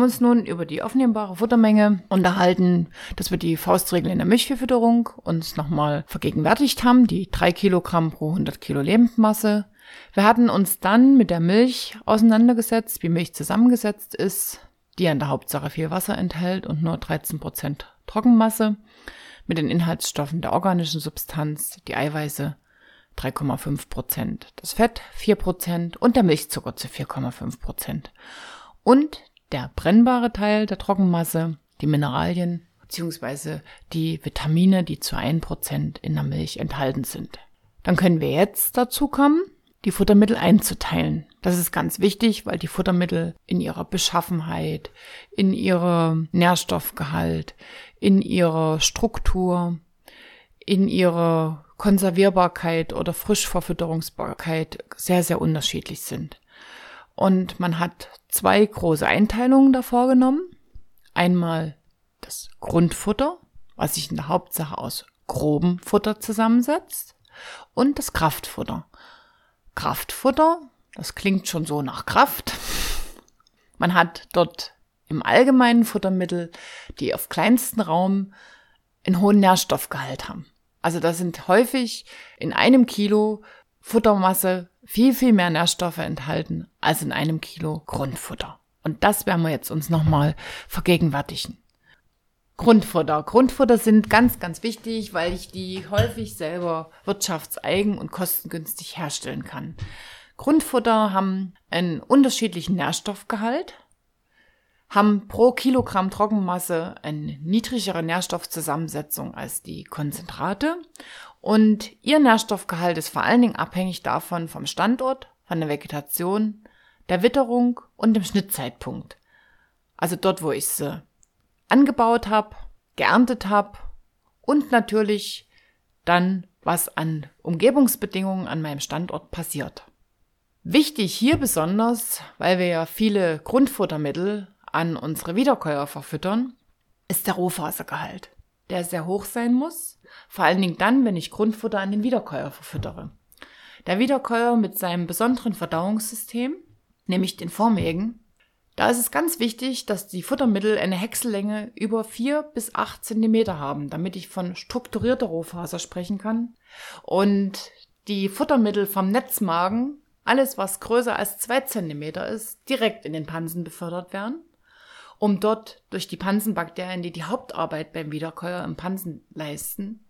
haben uns nun über die aufnehmbare Futtermenge unterhalten, dass wir die Faustregel in der Milchviehfütterung uns nochmal vergegenwärtigt haben, die drei Kilogramm pro 100 Kilo Lebendmasse. Wir hatten uns dann mit der Milch auseinandergesetzt, wie Milch zusammengesetzt ist, die an der Hauptsache viel Wasser enthält und nur 13 Prozent Trockenmasse, mit den Inhaltsstoffen der organischen Substanz, die Eiweiße 3,5 Prozent, das Fett 4 Prozent und der Milchzucker zu 4,5 Prozent. Und der brennbare Teil der Trockenmasse, die Mineralien bzw. die Vitamine, die zu 1 Prozent in der Milch enthalten sind. Dann können wir jetzt dazu kommen, die Futtermittel einzuteilen. Das ist ganz wichtig, weil die Futtermittel in ihrer Beschaffenheit, in ihrem Nährstoffgehalt, in ihrer Struktur, in ihrer Konservierbarkeit oder Frischverfütterungsbarkeit sehr, sehr unterschiedlich sind. Und man hat zwei große Einteilungen davor genommen. Einmal das Grundfutter, was sich in der Hauptsache aus grobem Futter zusammensetzt, und das Kraftfutter. Kraftfutter, das klingt schon so nach Kraft. Man hat dort im allgemeinen Futtermittel, die auf kleinsten Raum einen hohen Nährstoffgehalt haben. Also da sind häufig in einem Kilo Futtermasse viel, viel mehr Nährstoffe enthalten als in einem Kilo Grundfutter. Und das werden wir jetzt uns nochmal vergegenwärtigen. Grundfutter. Grundfutter sind ganz, ganz wichtig, weil ich die häufig selber wirtschaftseigen und kostengünstig herstellen kann. Grundfutter haben einen unterschiedlichen Nährstoffgehalt, haben pro Kilogramm Trockenmasse eine niedrigere Nährstoffzusammensetzung als die Konzentrate und ihr Nährstoffgehalt ist vor allen Dingen abhängig davon vom Standort, von der Vegetation, der Witterung und dem Schnittzeitpunkt. Also dort, wo ich sie angebaut habe, geerntet habe und natürlich dann, was an Umgebungsbedingungen an meinem Standort passiert. Wichtig hier besonders, weil wir ja viele Grundfuttermittel an unsere Wiederkäuer verfüttern, ist der Rohfasergehalt, der sehr hoch sein muss, vor allen Dingen dann, wenn ich Grundfutter an den Wiederkäuer verfüttere. Der Wiederkäuer mit seinem besonderen Verdauungssystem, nämlich den Vormägen, da ist es ganz wichtig, dass die Futtermittel eine Häcksellänge über vier bis acht Zentimeter haben, damit ich von strukturierter Rohfaser sprechen kann. Und die Futtermittel vom Netzmagen, alles was größer als zwei Zentimeter ist, direkt in den Pansen befördert werden um dort durch die Pansenbakterien, die die Hauptarbeit beim Wiederkäuer im Pansen leisten,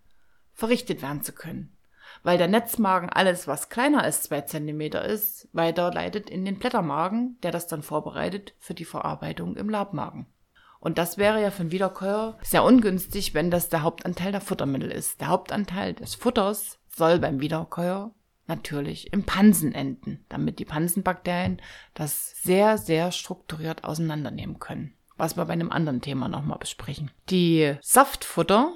verrichtet werden zu können. Weil der Netzmagen alles, was kleiner als zwei Zentimeter ist, weiterleitet in den Blättermagen, der das dann vorbereitet für die Verarbeitung im Labmagen. Und das wäre ja für den Wiederkäuer sehr ungünstig, wenn das der Hauptanteil der Futtermittel ist. Der Hauptanteil des Futters soll beim Wiederkäuer natürlich im Pansen enden, damit die Pansenbakterien das sehr, sehr strukturiert auseinandernehmen können was wir bei einem anderen Thema nochmal besprechen. Die Saftfutter,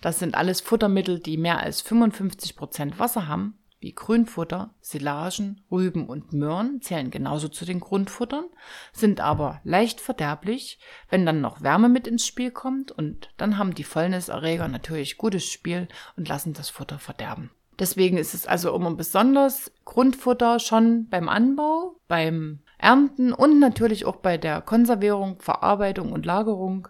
das sind alles Futtermittel, die mehr als 55 Prozent Wasser haben, wie Grünfutter, Silagen, Rüben und Möhren zählen genauso zu den Grundfuttern, sind aber leicht verderblich, wenn dann noch Wärme mit ins Spiel kommt und dann haben die Fäulniserreger natürlich gutes Spiel und lassen das Futter verderben. Deswegen ist es also immer besonders Grundfutter schon beim Anbau, beim Ernten und natürlich auch bei der Konservierung, Verarbeitung und Lagerung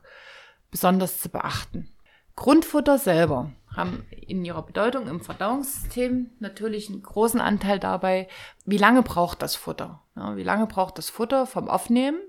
besonders zu beachten. Grundfutter selber haben in ihrer Bedeutung im Verdauungssystem natürlich einen großen Anteil dabei, wie lange braucht das Futter. Ja, wie lange braucht das Futter vom Aufnehmen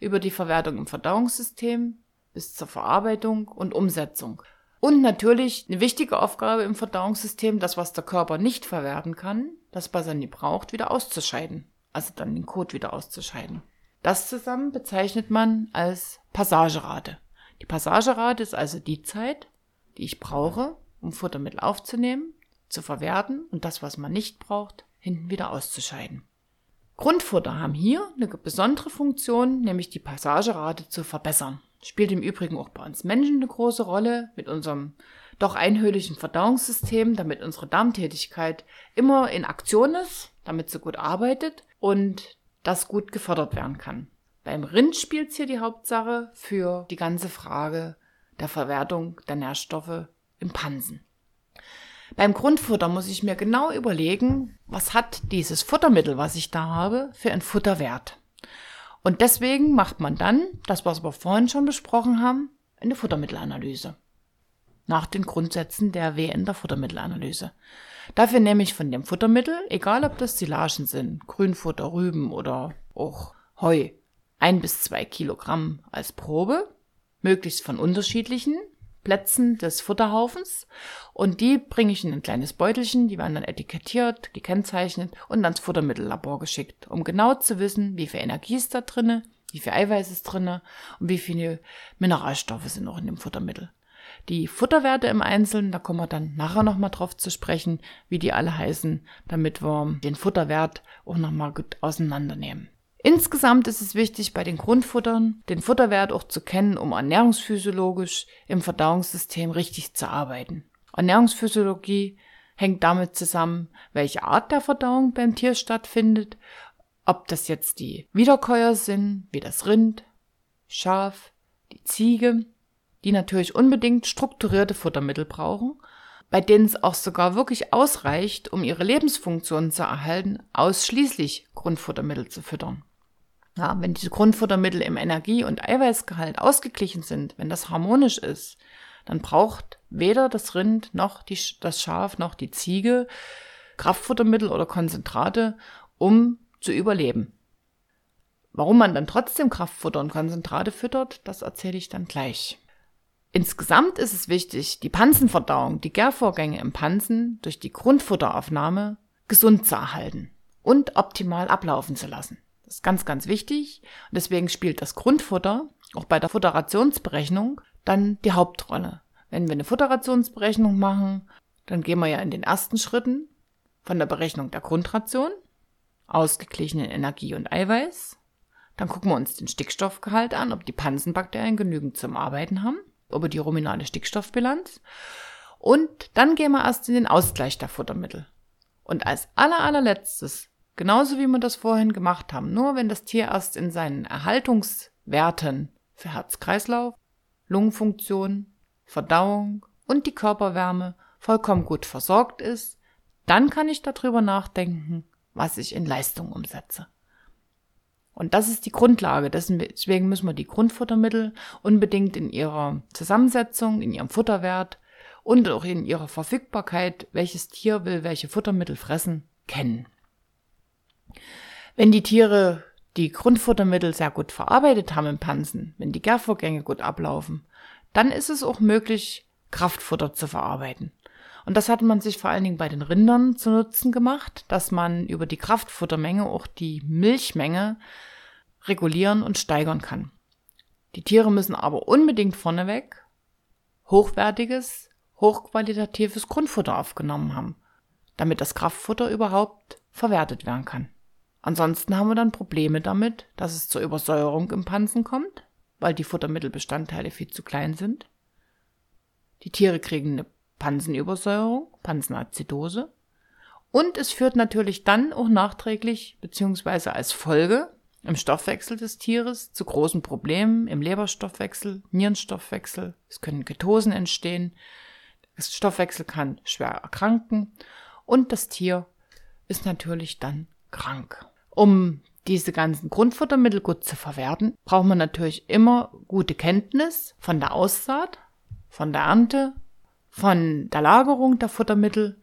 über die Verwertung im Verdauungssystem bis zur Verarbeitung und Umsetzung. Und natürlich eine wichtige Aufgabe im Verdauungssystem, das, was der Körper nicht verwerten kann, das, was er nie braucht, wieder auszuscheiden also dann den Code wieder auszuscheiden. Das zusammen bezeichnet man als Passagerate. Die Passagerate ist also die Zeit, die ich brauche, um Futtermittel aufzunehmen, zu verwerten und das, was man nicht braucht, hinten wieder auszuscheiden. Grundfutter haben hier eine besondere Funktion, nämlich die Passagerate zu verbessern. Spielt im Übrigen auch bei uns Menschen eine große Rolle mit unserem doch einhöhligen Verdauungssystem, damit unsere Darmtätigkeit immer in Aktion ist, damit sie gut arbeitet und das gut gefördert werden kann. Beim Rind spielt es hier die Hauptsache für die ganze Frage der Verwertung der Nährstoffe im Pansen. Beim Grundfutter muss ich mir genau überlegen, was hat dieses Futtermittel, was ich da habe, für einen Futterwert. Und deswegen macht man dann, das was wir vorhin schon besprochen haben, eine Futtermittelanalyse. Nach den Grundsätzen der WN der Futtermittelanalyse. Dafür nehme ich von dem Futtermittel, egal ob das Silagen sind, Grünfutter, Rüben oder auch Heu, ein bis zwei Kilogramm als Probe, möglichst von unterschiedlichen Plätzen des Futterhaufens und die bringe ich in ein kleines Beutelchen, die werden dann etikettiert, gekennzeichnet und ans Futtermittellabor geschickt, um genau zu wissen, wie viel Energie ist da drinne, wie viel Eiweiß ist drinne und wie viele Mineralstoffe sind noch in dem Futtermittel. Die Futterwerte im Einzelnen, da kommen wir dann nachher nochmal drauf zu sprechen, wie die alle heißen, damit wir den Futterwert auch nochmal gut auseinandernehmen. Insgesamt ist es wichtig, bei den Grundfuttern den Futterwert auch zu kennen, um ernährungsphysiologisch im Verdauungssystem richtig zu arbeiten. Ernährungsphysiologie hängt damit zusammen, welche Art der Verdauung beim Tier stattfindet, ob das jetzt die Wiederkäuer sind, wie das Rind, Schaf, die Ziege, die natürlich unbedingt strukturierte Futtermittel brauchen, bei denen es auch sogar wirklich ausreicht, um ihre Lebensfunktionen zu erhalten, ausschließlich Grundfuttermittel zu füttern. Ja, wenn diese Grundfuttermittel im Energie- und Eiweißgehalt ausgeglichen sind, wenn das harmonisch ist, dann braucht weder das Rind noch die, das Schaf noch die Ziege Kraftfuttermittel oder Konzentrate, um zu überleben. Warum man dann trotzdem Kraftfutter und Konzentrate füttert, das erzähle ich dann gleich. Insgesamt ist es wichtig, die Pansenverdauung, die Gärvorgänge im Pansen durch die Grundfutteraufnahme gesund zu erhalten und optimal ablaufen zu lassen. Das ist ganz, ganz wichtig. Und deswegen spielt das Grundfutter auch bei der Futterationsberechnung dann die Hauptrolle. Wenn wir eine Futterationsberechnung machen, dann gehen wir ja in den ersten Schritten von der Berechnung der Grundration, ausgeglichenen Energie und Eiweiß. Dann gucken wir uns den Stickstoffgehalt an, ob die Pansenbakterien genügend zum Arbeiten haben, über die ruminale Stickstoffbilanz. Und dann gehen wir erst in den Ausgleich der Futtermittel. Und als aller, allerletztes Genauso wie wir das vorhin gemacht haben. Nur wenn das Tier erst in seinen Erhaltungswerten für Herz-Kreislauf, Lungenfunktion, Verdauung und die Körperwärme vollkommen gut versorgt ist, dann kann ich darüber nachdenken, was ich in Leistung umsetze. Und das ist die Grundlage. Deswegen müssen wir die Grundfuttermittel unbedingt in ihrer Zusammensetzung, in ihrem Futterwert und auch in ihrer Verfügbarkeit, welches Tier will welche Futtermittel fressen, kennen. Wenn die Tiere die Grundfuttermittel sehr gut verarbeitet haben im Pansen, wenn die Gärvorgänge gut ablaufen, dann ist es auch möglich, Kraftfutter zu verarbeiten. Und das hat man sich vor allen Dingen bei den Rindern zu Nutzen gemacht, dass man über die Kraftfuttermenge auch die Milchmenge regulieren und steigern kann. Die Tiere müssen aber unbedingt vorneweg hochwertiges, hochqualitatives Grundfutter aufgenommen haben, damit das Kraftfutter überhaupt verwertet werden kann. Ansonsten haben wir dann Probleme damit, dass es zur Übersäuerung im Pansen kommt, weil die Futtermittelbestandteile viel zu klein sind. Die Tiere kriegen eine Pansenübersäuerung, Pansenazidose. Und es führt natürlich dann auch nachträglich bzw. als Folge im Stoffwechsel des Tieres zu großen Problemen im Leberstoffwechsel, Nierenstoffwechsel. Es können Ketosen entstehen. Das Stoffwechsel kann schwer erkranken und das Tier ist natürlich dann krank. Um diese ganzen Grundfuttermittel gut zu verwerten, braucht man natürlich immer gute Kenntnis von der Aussaat, von der Ernte, von der Lagerung der Futtermittel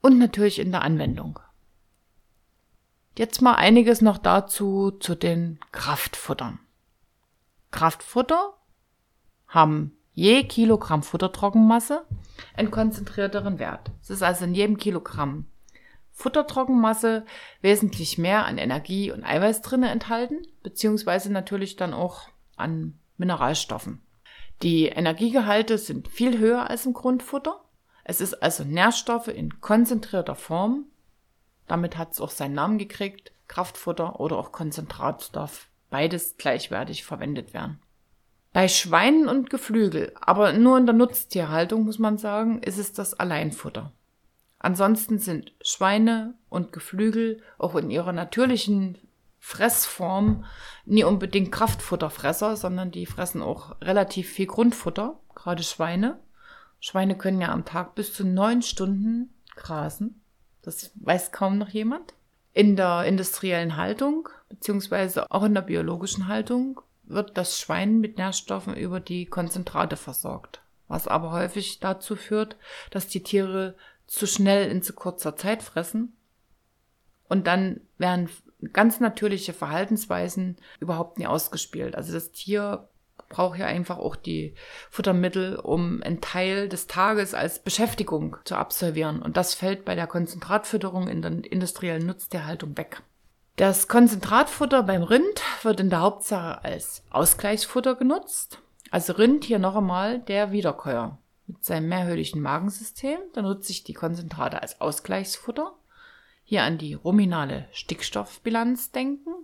und natürlich in der Anwendung. Jetzt mal einiges noch dazu zu den Kraftfuttern. Kraftfutter haben je Kilogramm Futtertrockenmasse einen konzentrierteren Wert. Es ist also in jedem Kilogramm Futtertrockenmasse wesentlich mehr an Energie und Eiweiß drinne enthalten, beziehungsweise natürlich dann auch an Mineralstoffen. Die Energiegehalte sind viel höher als im Grundfutter. Es ist also Nährstoffe in konzentrierter Form. Damit hat es auch seinen Namen gekriegt. Kraftfutter oder auch Konzentrat darf beides gleichwertig verwendet werden. Bei Schweinen und Geflügel, aber nur in der Nutztierhaltung muss man sagen, ist es das Alleinfutter. Ansonsten sind Schweine und Geflügel auch in ihrer natürlichen Fressform nie unbedingt Kraftfutterfresser, sondern die fressen auch relativ viel Grundfutter, gerade Schweine. Schweine können ja am Tag bis zu neun Stunden grasen. Das weiß kaum noch jemand. In der industriellen Haltung, beziehungsweise auch in der biologischen Haltung, wird das Schwein mit Nährstoffen über die Konzentrate versorgt, was aber häufig dazu führt, dass die Tiere zu schnell in zu kurzer Zeit fressen und dann werden ganz natürliche Verhaltensweisen überhaupt nie ausgespielt. Also das Tier braucht ja einfach auch die Futtermittel, um einen Teil des Tages als Beschäftigung zu absolvieren. Und das fällt bei der Konzentratfütterung in der industriellen Nutztierhaltung weg. Das Konzentratfutter beim Rind wird in der Hauptsache als Ausgleichsfutter genutzt. Also Rind hier noch einmal der Wiederkäuer mit seinem mehrhöhligen Magensystem. Da nutze ich die Konzentrate als Ausgleichsfutter. Hier an die ruminale Stickstoffbilanz denken.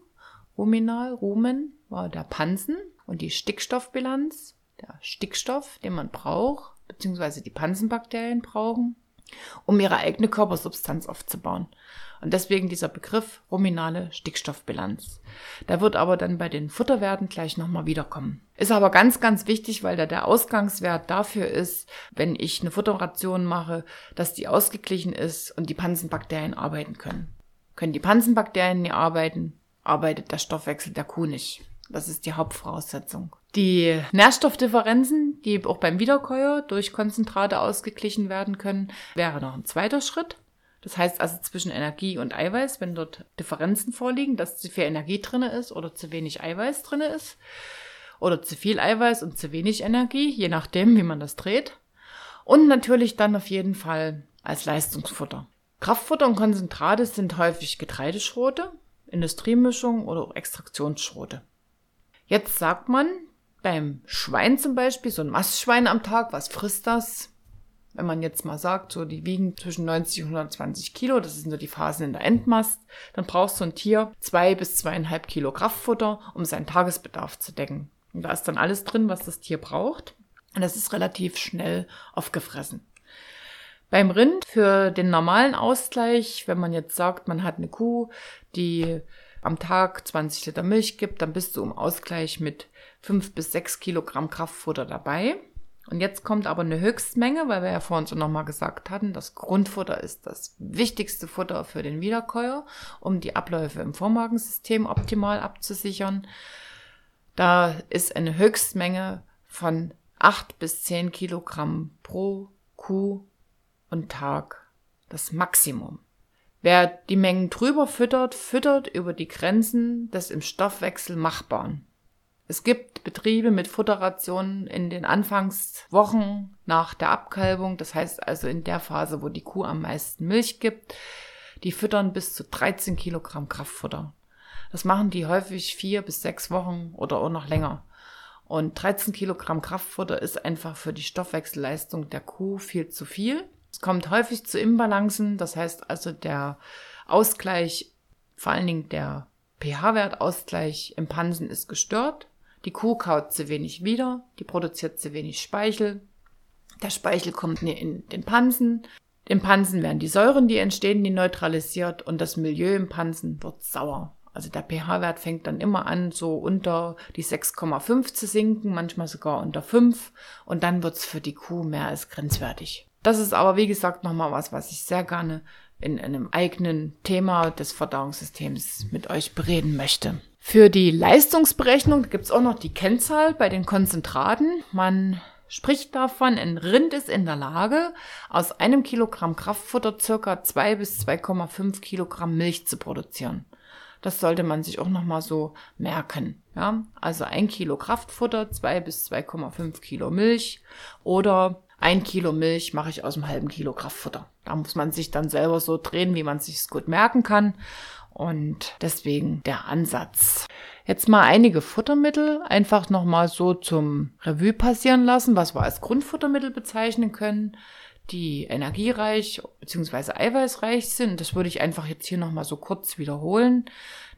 Ruminal, Rumen war der Pansen und die Stickstoffbilanz, der Stickstoff, den man braucht, beziehungsweise die Pansenbakterien brauchen, um ihre eigene Körpersubstanz aufzubauen. Und deswegen dieser Begriff ruminale Stickstoffbilanz. Da wird aber dann bei den Futterwerten gleich nochmal wiederkommen. Ist aber ganz, ganz wichtig, weil da der Ausgangswert dafür ist, wenn ich eine Futterration mache, dass die ausgeglichen ist und die Pansenbakterien arbeiten können. Können die Pansenbakterien nicht arbeiten, arbeitet der Stoffwechsel der Kuh nicht. Das ist die Hauptvoraussetzung. Die Nährstoffdifferenzen, die auch beim Wiederkäuer durch Konzentrate ausgeglichen werden können, wäre noch ein zweiter Schritt. Das heißt also zwischen Energie und Eiweiß, wenn dort Differenzen vorliegen, dass zu viel Energie drinne ist oder zu wenig Eiweiß drinne ist. Oder zu viel Eiweiß und zu wenig Energie, je nachdem, wie man das dreht. Und natürlich dann auf jeden Fall als Leistungsfutter. Kraftfutter und Konzentrate sind häufig Getreideschrote, Industriemischung oder Extraktionsschrote. Jetzt sagt man beim Schwein zum Beispiel, so ein Mastschwein am Tag, was frisst das? Wenn man jetzt mal sagt, so die wiegen zwischen 90 und 120 Kilo, das sind so die Phasen in der Endmast, dann braucht so ein Tier zwei bis zweieinhalb Kilo Kraftfutter, um seinen Tagesbedarf zu decken. Und da ist dann alles drin, was das Tier braucht. Und das ist relativ schnell aufgefressen. Beim Rind für den normalen Ausgleich, wenn man jetzt sagt, man hat eine Kuh, die am Tag 20 Liter Milch gibt, dann bist du im Ausgleich mit fünf bis sechs Kilogramm Kraftfutter dabei. Und jetzt kommt aber eine Höchstmenge, weil wir ja vorhin so nochmal gesagt hatten, das Grundfutter ist das wichtigste Futter für den Wiederkäuer, um die Abläufe im Vormagensystem optimal abzusichern. Da ist eine Höchstmenge von acht bis zehn Kilogramm pro Kuh und Tag das Maximum. Wer die Mengen drüber füttert, füttert über die Grenzen des im Stoffwechsel Machbaren. Es gibt Betriebe mit Futterrationen in den Anfangswochen nach der Abkalbung, das heißt also in der Phase, wo die Kuh am meisten Milch gibt, die füttern bis zu 13 Kilogramm Kraftfutter. Das machen die häufig vier bis sechs Wochen oder auch noch länger. Und 13 Kilogramm Kraftfutter ist einfach für die Stoffwechselleistung der Kuh viel zu viel. Es kommt häufig zu Imbalancen, das heißt also der Ausgleich, vor allen Dingen der pH-Wertausgleich im Pansen ist gestört. Die Kuh kaut zu wenig wieder, die produziert zu wenig Speichel. Der Speichel kommt in den Pansen. Im Pansen werden die Säuren, die entstehen, die neutralisiert und das Milieu im Pansen wird sauer. Also der pH-Wert fängt dann immer an, so unter die 6,5 zu sinken, manchmal sogar unter 5 und dann wird's für die Kuh mehr als grenzwertig. Das ist aber, wie gesagt, nochmal was, was ich sehr gerne in einem eigenen Thema des Verdauungssystems mit euch bereden möchte. Für die Leistungsberechnung gibt es auch noch die Kennzahl bei den Konzentraten. Man spricht davon, ein Rind ist in der Lage, aus einem Kilogramm Kraftfutter circa zwei bis 2,5 Kilogramm Milch zu produzieren. Das sollte man sich auch nochmal so merken. Ja, also ein Kilo Kraftfutter, zwei bis 2,5 Kilo Milch oder ein Kilo Milch mache ich aus einem halben Kilo Kraftfutter. Da muss man sich dann selber so drehen, wie man sich gut merken kann. Und deswegen der Ansatz. Jetzt mal einige Futtermittel einfach nochmal so zum Revue passieren lassen, was wir als Grundfuttermittel bezeichnen können, die energiereich bzw. eiweißreich sind. Das würde ich einfach jetzt hier nochmal so kurz wiederholen,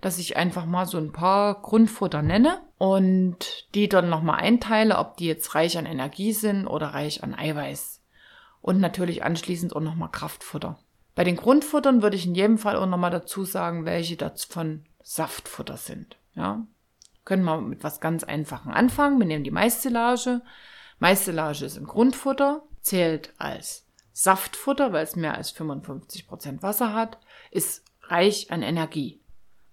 dass ich einfach mal so ein paar Grundfutter nenne und die dann nochmal einteile, ob die jetzt reich an Energie sind oder reich an Eiweiß. Und natürlich anschließend auch nochmal Kraftfutter. Bei den Grundfuttern würde ich in jedem Fall auch nochmal dazu sagen, welche davon Saftfutter sind. Ja, können wir mit was ganz Einfachen anfangen. Wir nehmen die Maissilage. Maissilage ist ein Grundfutter, zählt als Saftfutter, weil es mehr als 55 Prozent Wasser hat, ist reich an Energie.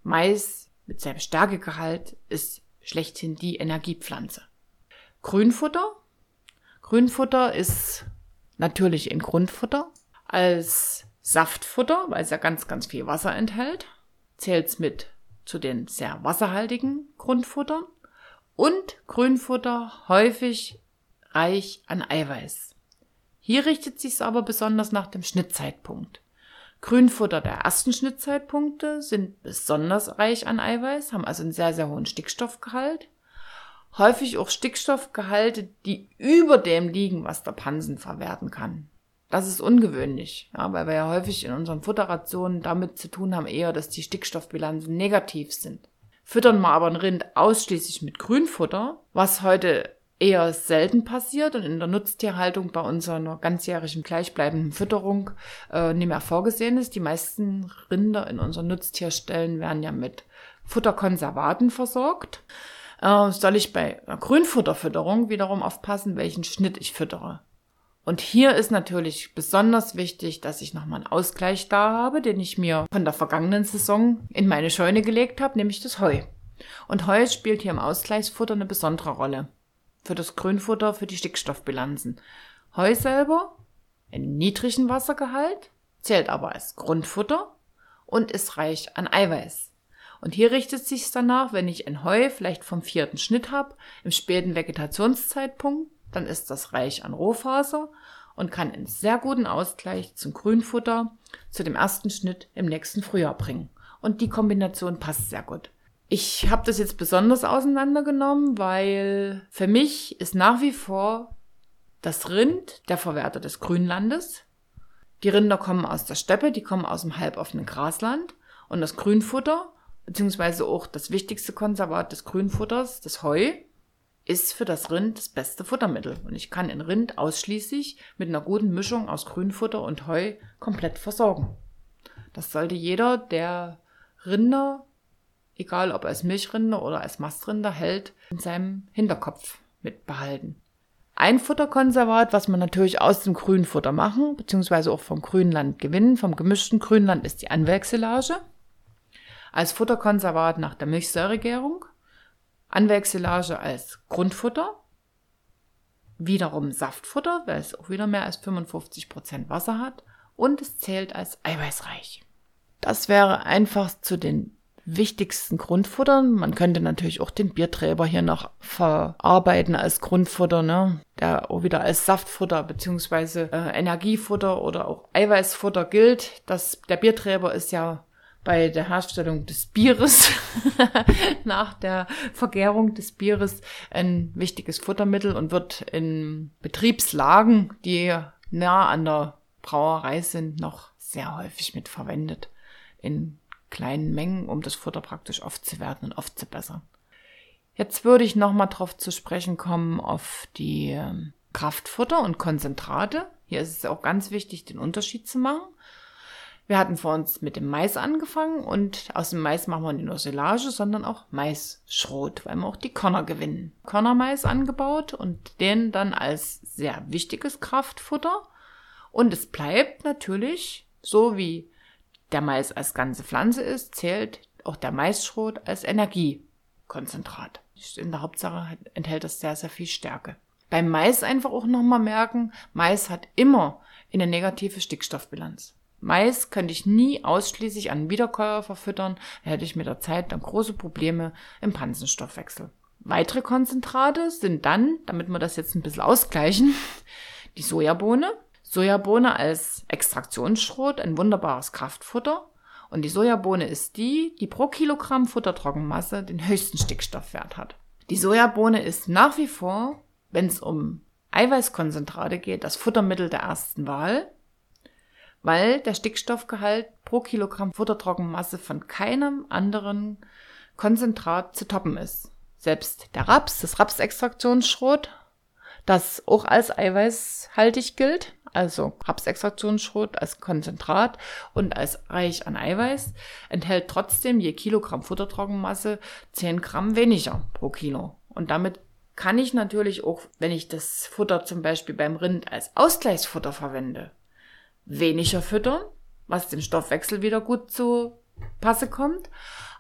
Mais mit seinem Stärkegehalt ist schlechthin die Energiepflanze. Grünfutter. Grünfutter ist natürlich in Grundfutter als Saftfutter, weil es ja ganz, ganz viel Wasser enthält. Zählt es mit zu den sehr wasserhaltigen Grundfuttern. Und Grünfutter häufig reich an Eiweiß. Hier richtet sich aber besonders nach dem Schnittzeitpunkt. Grünfutter der ersten Schnittzeitpunkte sind besonders reich an Eiweiß, haben also einen sehr, sehr hohen Stickstoffgehalt. Häufig auch Stickstoffgehalte, die über dem liegen, was der Pansen verwerten kann. Das ist ungewöhnlich, ja, weil wir ja häufig in unseren Futterrationen damit zu tun haben, eher, dass die Stickstoffbilanzen negativ sind. Füttern wir aber ein Rind ausschließlich mit Grünfutter, was heute eher selten passiert und in der Nutztierhaltung bei unserer ganzjährigen gleichbleibenden Fütterung äh, nicht mehr vorgesehen ist. Die meisten Rinder in unseren Nutztierstellen werden ja mit Futterkonservaten versorgt. Äh, soll ich bei einer Grünfutterfütterung wiederum aufpassen, welchen Schnitt ich füttere. Und hier ist natürlich besonders wichtig, dass ich nochmal einen Ausgleich da habe, den ich mir von der vergangenen Saison in meine Scheune gelegt habe, nämlich das Heu. Und Heu spielt hier im Ausgleichsfutter eine besondere Rolle für das Grünfutter, für die Stickstoffbilanzen. Heu selber, einen niedrigen Wassergehalt, zählt aber als Grundfutter und ist reich an Eiweiß. Und hier richtet sich danach, wenn ich ein Heu vielleicht vom vierten Schnitt habe, im späten Vegetationszeitpunkt, dann ist das reich an Rohfaser und kann einen sehr guten Ausgleich zum Grünfutter zu dem ersten Schnitt im nächsten Frühjahr bringen. Und die Kombination passt sehr gut. Ich habe das jetzt besonders auseinandergenommen, weil für mich ist nach wie vor das Rind der Verwerter des Grünlandes. Die Rinder kommen aus der Steppe, die kommen aus dem halboffenen Grasland und das Grünfutter, beziehungsweise auch das wichtigste Konservat des Grünfutters, das Heu, ist für das Rind das beste Futtermittel. Und ich kann ein Rind ausschließlich mit einer guten Mischung aus Grünfutter und Heu komplett versorgen. Das sollte jeder, der Rinder egal ob als Milchrinder oder als Mastrinder hält, in seinem Hinterkopf mitbehalten. Ein Futterkonservat, was man natürlich aus dem Grünfutter machen, beziehungsweise auch vom Grünland gewinnen, vom gemischten Grünland, ist die Anwechselage. Als Futterkonservat nach der Milchsäuregärung. Anwechselage als Grundfutter. Wiederum Saftfutter, weil es auch wieder mehr als 55 Prozent Wasser hat. Und es zählt als eiweißreich. Das wäre einfach zu den wichtigsten Grundfuttern. Man könnte natürlich auch den Bierträber hier noch verarbeiten als Grundfutter, ne? der auch wieder als Saftfutter beziehungsweise äh, Energiefutter oder auch Eiweißfutter gilt. Das, der Bierträber ist ja bei der Herstellung des Bieres, nach der Vergärung des Bieres, ein wichtiges Futtermittel und wird in Betriebslagen, die nah an der Brauerei sind, noch sehr häufig mit verwendet. In kleinen Mengen, um das Futter praktisch aufzuwerten und aufzubessern. Jetzt würde ich nochmal drauf zu sprechen kommen auf die ähm, Kraftfutter und Konzentrate. Hier ist es auch ganz wichtig, den Unterschied zu machen. Wir hatten vor uns mit dem Mais angefangen und aus dem Mais machen wir nicht nur Silage, sondern auch Maisschrot, weil wir auch die Körner gewinnen. Körnermais angebaut und den dann als sehr wichtiges Kraftfutter. Und es bleibt natürlich, so wie der Mais als ganze Pflanze ist, zählt auch der Maisschrot als Energiekonzentrat. In der Hauptsache enthält das sehr, sehr viel Stärke. Beim Mais einfach auch nochmal merken, Mais hat immer eine negative Stickstoffbilanz. Mais könnte ich nie ausschließlich an Wiederkäuer verfüttern, da hätte ich mit der Zeit dann große Probleme im Pansenstoffwechsel. Weitere Konzentrate sind dann, damit wir das jetzt ein bisschen ausgleichen, die Sojabohne, Sojabohne als Extraktionsschrot ein wunderbares Kraftfutter. Und die Sojabohne ist die, die pro Kilogramm Futtertrockenmasse den höchsten Stickstoffwert hat. Die Sojabohne ist nach wie vor, wenn es um Eiweißkonzentrate geht, das Futtermittel der ersten Wahl, weil der Stickstoffgehalt pro Kilogramm Futtertrockenmasse von keinem anderen Konzentrat zu toppen ist. Selbst der Raps, das Rapsextraktionsschrot, das auch als eiweißhaltig gilt, also Rapsextraktionsschrot als Konzentrat und als reich an Eiweiß, enthält trotzdem je Kilogramm Futtertrockenmasse 10 Gramm weniger pro Kilo. Und damit kann ich natürlich auch, wenn ich das Futter zum Beispiel beim Rind als Ausgleichsfutter verwende, weniger füttern, was den Stoffwechsel wieder gut zu Passe kommt.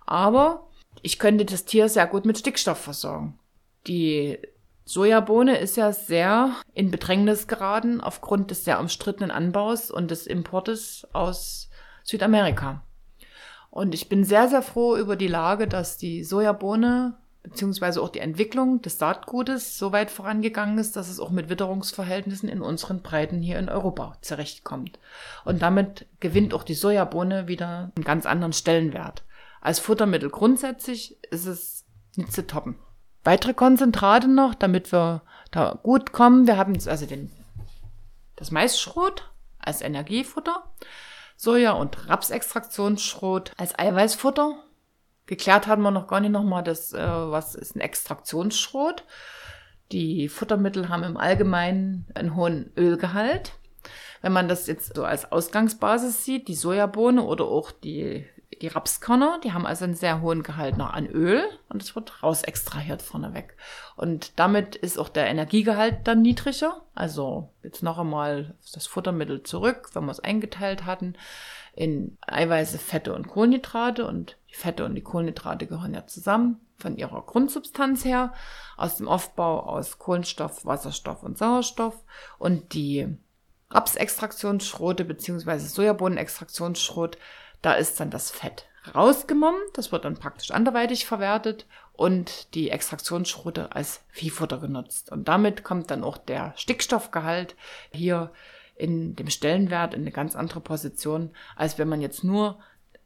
Aber ich könnte das Tier sehr gut mit Stickstoff versorgen. Die Sojabohne ist ja sehr in Bedrängnis geraten aufgrund des sehr umstrittenen Anbaus und des Importes aus Südamerika. Und ich bin sehr, sehr froh über die Lage, dass die Sojabohne beziehungsweise auch die Entwicklung des Saatgutes so weit vorangegangen ist, dass es auch mit Witterungsverhältnissen in unseren Breiten hier in Europa zurechtkommt. Und damit gewinnt auch die Sojabohne wieder einen ganz anderen Stellenwert. Als Futtermittel grundsätzlich ist es nicht zu toppen. Weitere Konzentrate noch, damit wir da gut kommen. Wir haben also den, das Maisschrot als Energiefutter, Soja- und Rapsextraktionsschrot als Eiweißfutter Geklärt haben wir noch gar nicht nochmal äh, was ist ein Extraktionsschrot. Die Futtermittel haben im Allgemeinen einen hohen Ölgehalt. Wenn man das jetzt so als Ausgangsbasis sieht, die Sojabohne oder auch die, die Rapskörner, die haben also einen sehr hohen Gehalt noch an Öl und es wird raus extrahiert vorneweg. Und damit ist auch der Energiegehalt dann niedriger. Also jetzt noch einmal das Futtermittel zurück, wenn wir es eingeteilt hatten in Eiweiße, Fette und Kohlenhydrate und die Fette und die Kohlenhydrate gehören ja zusammen von ihrer Grundsubstanz her, aus dem Aufbau aus Kohlenstoff, Wasserstoff und Sauerstoff und die Rapsextraktionsschrote beziehungsweise Sojabohnenextraktionsschrot, da ist dann das Fett rausgenommen, das wird dann praktisch anderweitig verwertet und die Extraktionsschrote als Viehfutter genutzt. Und damit kommt dann auch der Stickstoffgehalt hier in dem Stellenwert in eine ganz andere Position, als wenn man jetzt nur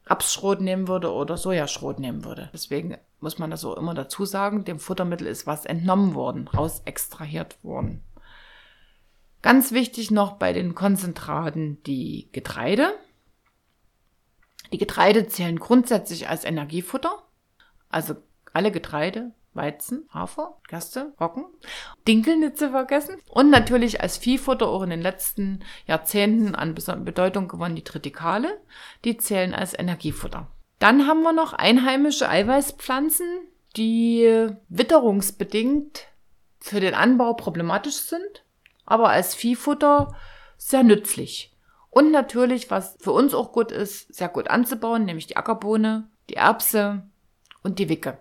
Rapsschrot nehmen würde oder Sojaschrot nehmen würde. Deswegen muss man das so immer dazu sagen, dem Futtermittel ist was entnommen worden, raus extrahiert worden. Ganz wichtig noch bei den Konzentraten die Getreide. Die Getreide zählen grundsätzlich als Energiefutter. Also alle Getreide, Weizen, Hafer, Gerste, Roggen, Dinkel nicht zu vergessen. Und natürlich als Viehfutter auch in den letzten Jahrzehnten an Bedeutung gewonnen die Tritikale. Die zählen als Energiefutter. Dann haben wir noch einheimische Eiweißpflanzen, die witterungsbedingt für den Anbau problematisch sind, aber als Viehfutter sehr nützlich. Und natürlich, was für uns auch gut ist, sehr gut anzubauen, nämlich die Ackerbohne, die Erbse und die Wicke.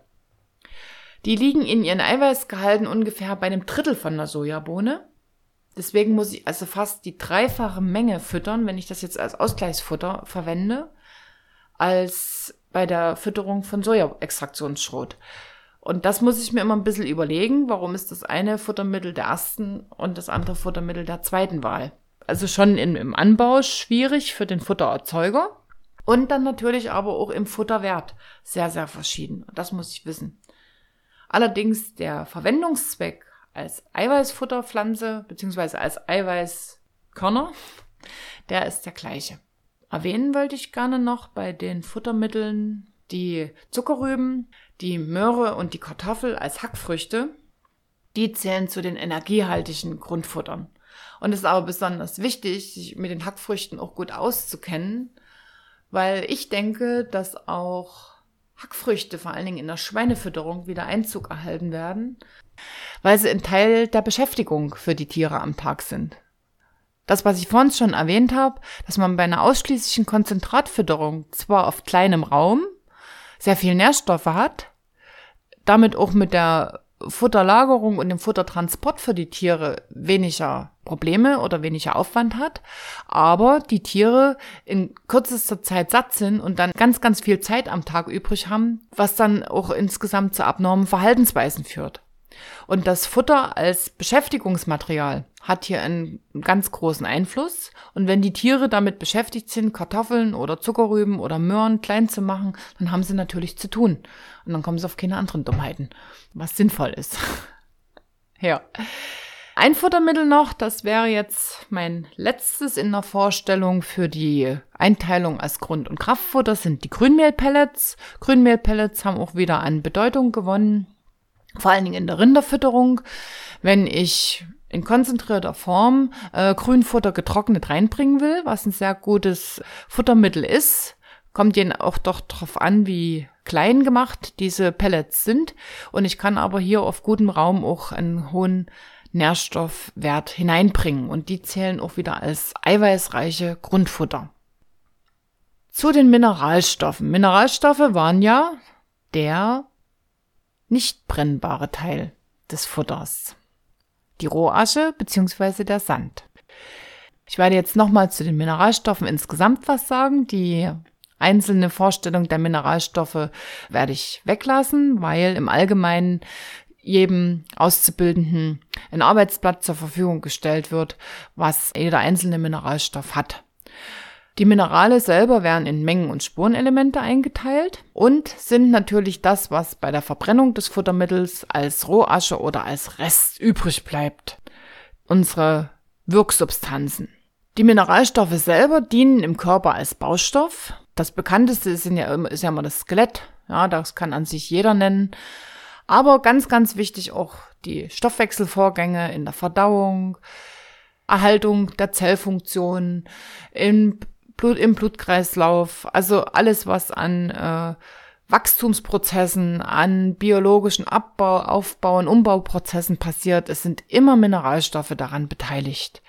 Die liegen in ihren Eiweißgehalten ungefähr bei einem Drittel von der Sojabohne. Deswegen muss ich also fast die dreifache Menge füttern, wenn ich das jetzt als Ausgleichsfutter verwende, als bei der Fütterung von Sojaextraktionsschrot. Und das muss ich mir immer ein bisschen überlegen, warum ist das eine Futtermittel der ersten und das andere Futtermittel der zweiten Wahl. Also schon in, im Anbau schwierig für den Futtererzeuger und dann natürlich aber auch im Futterwert sehr, sehr verschieden. Das muss ich wissen. Allerdings der Verwendungszweck als Eiweißfutterpflanze beziehungsweise als Eiweißkörner, der ist der gleiche. Erwähnen wollte ich gerne noch bei den Futtermitteln die Zuckerrüben, die Möhre und die Kartoffel als Hackfrüchte. Die zählen zu den energiehaltigen Grundfuttern. Und es ist aber besonders wichtig, sich mit den Hackfrüchten auch gut auszukennen, weil ich denke, dass auch Hackfrüchte vor allen Dingen in der Schweinefütterung wieder Einzug erhalten werden, weil sie ein Teil der Beschäftigung für die Tiere am Tag sind. Das, was ich vorhin schon erwähnt habe, dass man bei einer ausschließlichen Konzentratfütterung zwar auf kleinem Raum sehr viel Nährstoffe hat, damit auch mit der Futterlagerung und dem Futtertransport für die Tiere weniger Probleme oder weniger Aufwand hat, aber die Tiere in kürzester Zeit satt sind und dann ganz, ganz viel Zeit am Tag übrig haben, was dann auch insgesamt zu abnormen Verhaltensweisen führt. Und das Futter als Beschäftigungsmaterial hat hier einen ganz großen Einfluss. Und wenn die Tiere damit beschäftigt sind, Kartoffeln oder Zuckerrüben oder Möhren klein zu machen, dann haben sie natürlich zu tun. Und dann kommen sie auf keine anderen Dummheiten, was sinnvoll ist. ja. Ein Futtermittel noch, das wäre jetzt mein letztes in der Vorstellung für die Einteilung als Grund- und Kraftfutter, sind die Grünmehlpellets. Grünmehlpellets haben auch wieder an Bedeutung gewonnen, vor allen Dingen in der Rinderfütterung. Wenn ich in konzentrierter Form äh, Grünfutter getrocknet reinbringen will, was ein sehr gutes Futtermittel ist, kommt ihnen auch doch drauf an, wie klein gemacht diese Pellets sind. Und ich kann aber hier auf gutem Raum auch einen hohen Nährstoffwert hineinbringen und die zählen auch wieder als eiweißreiche Grundfutter. Zu den Mineralstoffen. Mineralstoffe waren ja der nicht brennbare Teil des Futters. Die Rohasche bzw. der Sand. Ich werde jetzt nochmal zu den Mineralstoffen insgesamt was sagen. Die einzelne Vorstellung der Mineralstoffe werde ich weglassen, weil im Allgemeinen jedem Auszubildenden ein Arbeitsblatt zur Verfügung gestellt wird, was jeder einzelne Mineralstoff hat. Die Minerale selber werden in Mengen- und Spurenelemente eingeteilt und sind natürlich das, was bei der Verbrennung des Futtermittels als Rohasche oder als Rest übrig bleibt. Unsere Wirksubstanzen. Die Mineralstoffe selber dienen im Körper als Baustoff. Das bekannteste ist ja, ist ja immer das Skelett. Ja, das kann an sich jeder nennen. Aber ganz, ganz wichtig auch die Stoffwechselvorgänge in der Verdauung, Erhaltung der Zellfunktion, im, Blut, im Blutkreislauf, also alles, was an äh, Wachstumsprozessen, an biologischen Abbau, Aufbau und Umbauprozessen passiert. Es sind immer Mineralstoffe daran beteiligt.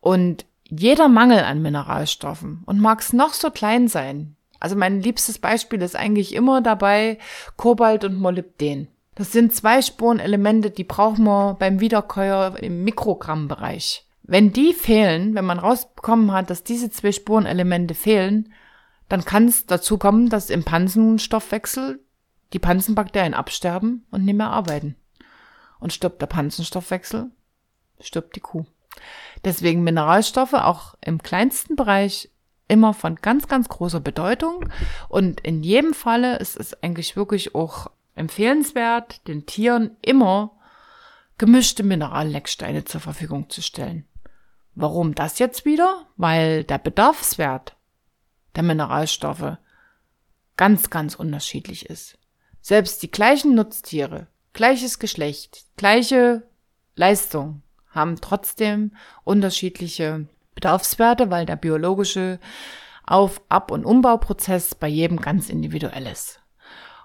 Und jeder Mangel an Mineralstoffen und mag es noch so klein sein. Also mein liebstes Beispiel ist eigentlich immer dabei Kobalt und Molybden. Das sind zwei Spurenelemente, die brauchen wir beim Wiederkäuer im Mikrogrammbereich. Wenn die fehlen, wenn man rausbekommen hat, dass diese zwei Spurenelemente fehlen, dann kann es dazu kommen, dass im Pansenstoffwechsel die Pansenbakterien absterben und nicht mehr arbeiten. Und stirbt der Pansenstoffwechsel, stirbt die Kuh. Deswegen Mineralstoffe auch im kleinsten Bereich immer von ganz, ganz großer Bedeutung. Und in jedem Falle ist es eigentlich wirklich auch empfehlenswert, den Tieren immer gemischte Minerallecksteine zur Verfügung zu stellen. Warum das jetzt wieder? Weil der Bedarfswert der Mineralstoffe ganz, ganz unterschiedlich ist. Selbst die gleichen Nutztiere, gleiches Geschlecht, gleiche Leistung haben trotzdem unterschiedliche Bedarfswerte, weil der biologische Auf-, Ab- und Umbauprozess bei jedem ganz individuell ist.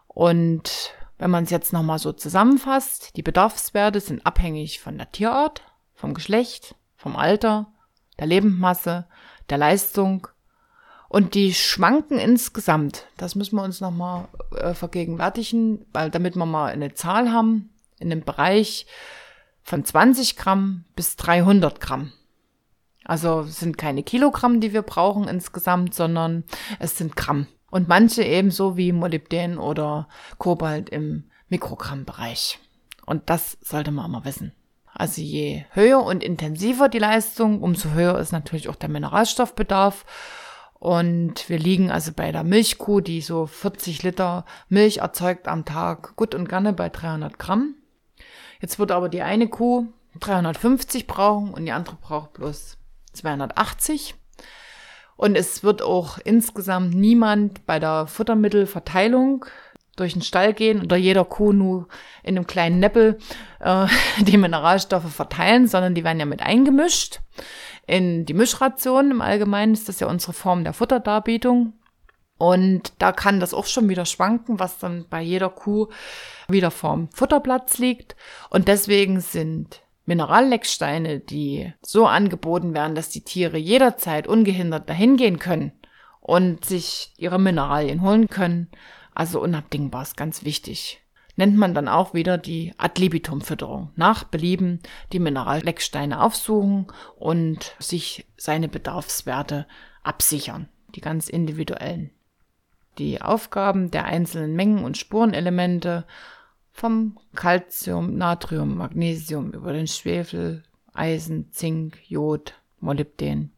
Und wenn man es jetzt nochmal so zusammenfasst, die Bedarfswerte sind abhängig von der Tierart, vom Geschlecht, vom Alter, der Lebendmasse, der Leistung und die schwanken insgesamt. Das müssen wir uns nochmal äh, vergegenwärtigen, weil damit wir mal eine Zahl haben, in dem Bereich von 20 Gramm bis 300 Gramm. Also es sind keine Kilogramm, die wir brauchen insgesamt, sondern es sind Gramm und manche ebenso wie Molybden oder Kobalt im Mikrogrammbereich. Und das sollte man immer wissen. Also je höher und intensiver die Leistung, umso höher ist natürlich auch der Mineralstoffbedarf. Und wir liegen also bei der Milchkuh, die so 40 Liter Milch erzeugt am Tag, gut und gerne bei 300 Gramm. Jetzt wird aber die eine Kuh 350 brauchen und die andere braucht bloß 280. Und es wird auch insgesamt niemand bei der Futtermittelverteilung durch den Stall gehen oder jeder Kuh nur in einem kleinen Neppel äh, die Mineralstoffe verteilen, sondern die werden ja mit eingemischt. In die Mischration im Allgemeinen ist das ja unsere Form der Futterdarbietung. Und da kann das auch schon wieder schwanken, was dann bei jeder Kuh wieder vorm Futterplatz liegt. Und deswegen sind Minerallecksteine, die so angeboten werden, dass die Tiere jederzeit ungehindert dahin gehen können und sich ihre Mineralien holen können. Also unabdingbar ist ganz wichtig. Nennt man dann auch wieder die Ad libitum Fütterung. Nach Belieben die Minerallecksteine aufsuchen und sich seine Bedarfswerte absichern. Die ganz individuellen. Die Aufgaben der einzelnen Mengen und Spurenelemente vom Calcium, Natrium, Magnesium über den Schwefel, Eisen, Zink, Jod, Molybden.